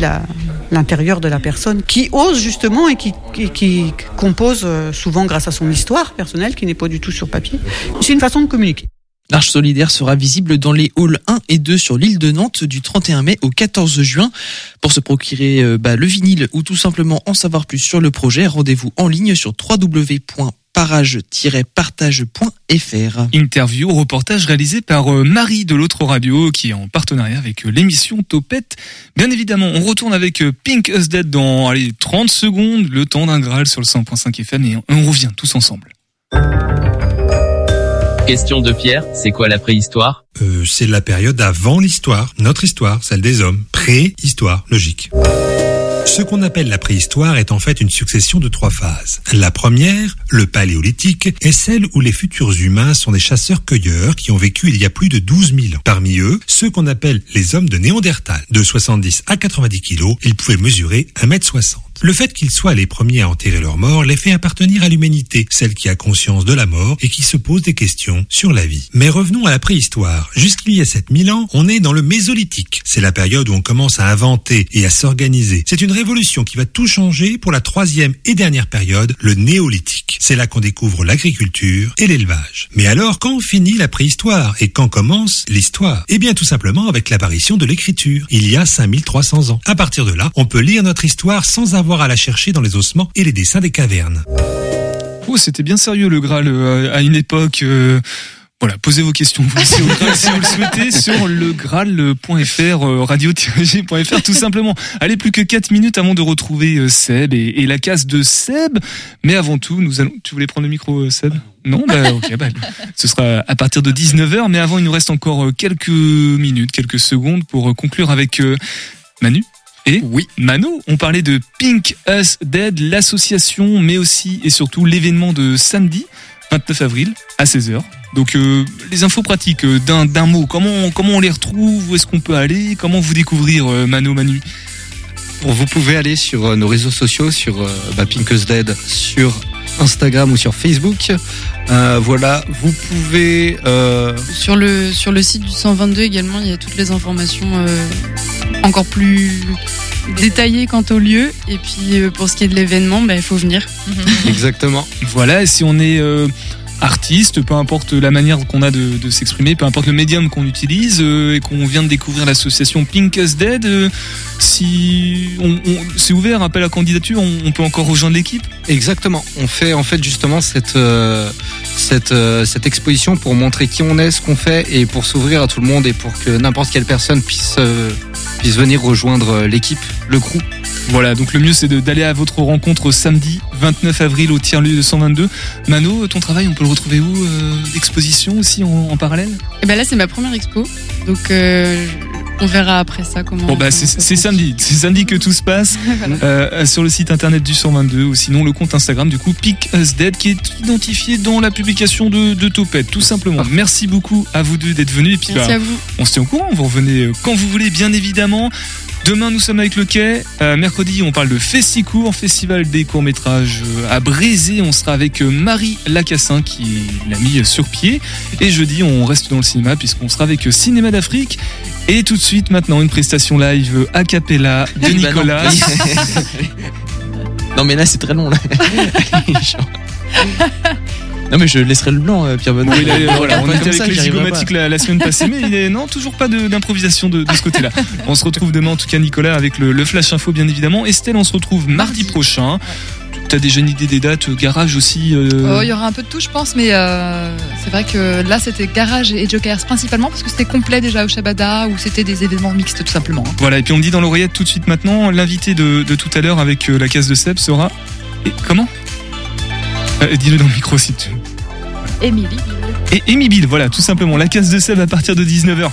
l'intérieur de la personne qui ose justement et qui, qui, qui compose euh, souvent grâce à son histoire personnelle qui n'est pas du tout sur papier. C'est une façon de communiquer. L'Arche solidaire sera visible dans les halls 1 et 2 sur l'île de Nantes du 31 mai au 14 juin. Pour se procurer euh, bah, le vinyle ou tout simplement en savoir plus sur le projet, rendez-vous en ligne sur www.parage-partage.fr. Interview, reportage réalisé par euh, Marie de l'autre radio qui est en partenariat avec euh, l'émission Topette. Bien évidemment, on retourne avec Pink Us Dead dans allez, 30 secondes, le temps d'un Graal sur le 100.5 FM et on revient tous ensemble. Question de Pierre, c'est quoi la préhistoire? Euh, c'est la période avant l'histoire, notre histoire, celle des hommes. Pré-histoire, logique. Ce qu'on appelle la préhistoire est en fait une succession de trois phases. La première, le paléolithique, est celle où les futurs humains sont des chasseurs-cueilleurs qui ont vécu il y a plus de 12 000 ans. Parmi eux, ceux qu'on appelle les hommes de Néandertal. De 70 à 90 kilos, ils pouvaient mesurer 1m60. Le fait qu'ils soient les premiers à enterrer leur mort les fait appartenir à l'humanité, celle qui a conscience de la mort et qui se pose des questions sur la vie. Mais revenons à la préhistoire. Jusqu'il y a 7000 ans, on est dans le mésolithique. C'est la période où on commence à inventer et à s'organiser. C'est une révolution qui va tout changer pour la troisième et dernière période, le néolithique. C'est là qu'on découvre l'agriculture et l'élevage. Mais alors, quand finit la préhistoire et quand commence l'histoire? Eh bien, tout simplement avec l'apparition de l'écriture, il y a 5300 ans. À partir de là, on peut lire notre histoire sans avoir à la chercher dans les ossements et les dessins des cavernes. Oh, c'était bien sérieux le Graal euh, à une époque. euh, voilà, posez vos questions vous aussi au Graal si vous le souhaitez *laughs* sur legraal.fr, euh, radio-g.fr tout simplement. Allez, plus que 4 minutes avant de retrouver Seb et, et la case de Seb. Mais avant tout, nous allons. Tu voulais prendre le micro, Seb? Non, bah ok, bah, ce sera à partir de 19h. Mais avant, il nous reste encore quelques minutes, quelques secondes pour conclure avec Manu. Et oui, Mano, on parlait de Pink Us Dead, l'association, mais aussi et surtout l'événement de samedi 29 avril à 16h. Donc euh, les infos pratiques euh, d'un d'un mot, comment on, comment on les retrouve, où est-ce qu'on peut aller, comment vous découvrir euh, Mano Manu? Bon, vous pouvez aller sur euh, nos réseaux sociaux, sur euh, bah, Pink Us Dead, sur Instagram ou sur Facebook. Euh, voilà, vous pouvez. euh, Sur le, sur le site du 122 également, il y a toutes les informations euh, encore plus détaillées quant au lieu. Et puis euh, pour ce qui est de l'événement, bah, il faut venir. Exactement. Voilà, et si on est euh, artiste, peu importe la manière qu'on a de, s'exprimer, peu importe le médium qu'on utilise, euh, et qu'on vient de découvrir l'association Pink Us Dead, euh, si on, c'est ouvert, appel à candidature, on, peut encore rejoindre l'équipe? Exactement. On fait en fait justement cette euh, cette exposition pour montrer qui on est, ce qu'on fait et pour s'ouvrir à tout le monde et pour que n'importe quelle personne puisse puisse venir rejoindre l'équipe, le groupe. Voilà, donc le mieux c'est d'aller à votre rencontre samedi 29 avril au tiers-lieu de 122. Mano, ton travail, on peut le retrouver où euh, D'exposition aussi en, en parallèle? Et ben là, c'est ma première expo. Donc euh, on verra après ça comment. Bon bah c'est samedi, c'est samedi que tout se passe *laughs* Voilà. euh, sur le site internet du 122 ou sinon le compte Instagram du coup Pick Us Dead qui est identifié dans la publication de, de Topette tout simplement. Merci beaucoup à vous deux d'être venus et puis Merci bah, à vous. on se tient au courant, vous revenez quand vous voulez bien évidemment. Demain nous sommes avec le quai, Euh, mercredi on parle de Festicourt, festival des courts-métrages euh, à Brézé, on sera avec euh, Marie Lacassin qui l'a mis sur pied et jeudi on reste dans le cinéma puisqu'on sera avec Cinéma d'Afrique et tout de suite maintenant une prestation live a cappella de *laughs* Bah non. Nicolas. *laughs* Non mais là c'est très long là. *laughs* non mais je laisserai le blanc euh, Pierre Benoît. Bon, il a- voilà, on était avec ça, les zygomatiques la, la semaine passée, mais il est non toujours pas d'improvisation de, de ce côté-là. On se retrouve demain en tout cas Nicolas avec le, le flash info bien évidemment. Estelle, on se retrouve mardi prochain. T'as déjà une idée des dates euh, Garage aussi euh, Oh, Il y aura un peu de tout, je pense, mais euh, c'est vrai que là, c'était Garage et Jokers principalement parce que c'était complet déjà au Shabada où c'était des événements mixtes tout simplement. hein. Voilà, et puis on me dit dans l'oreillette tout de suite maintenant, l'invité de, de tout à l'heure avec euh, la case de Seb sera Et comment? Euh, Dis-le dans le micro si tu Et Amy Bill, voilà, tout simplement. La case de Seb à partir de 19h.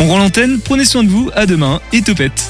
On rend l'antenne, prenez soin de vous, à demain et topette.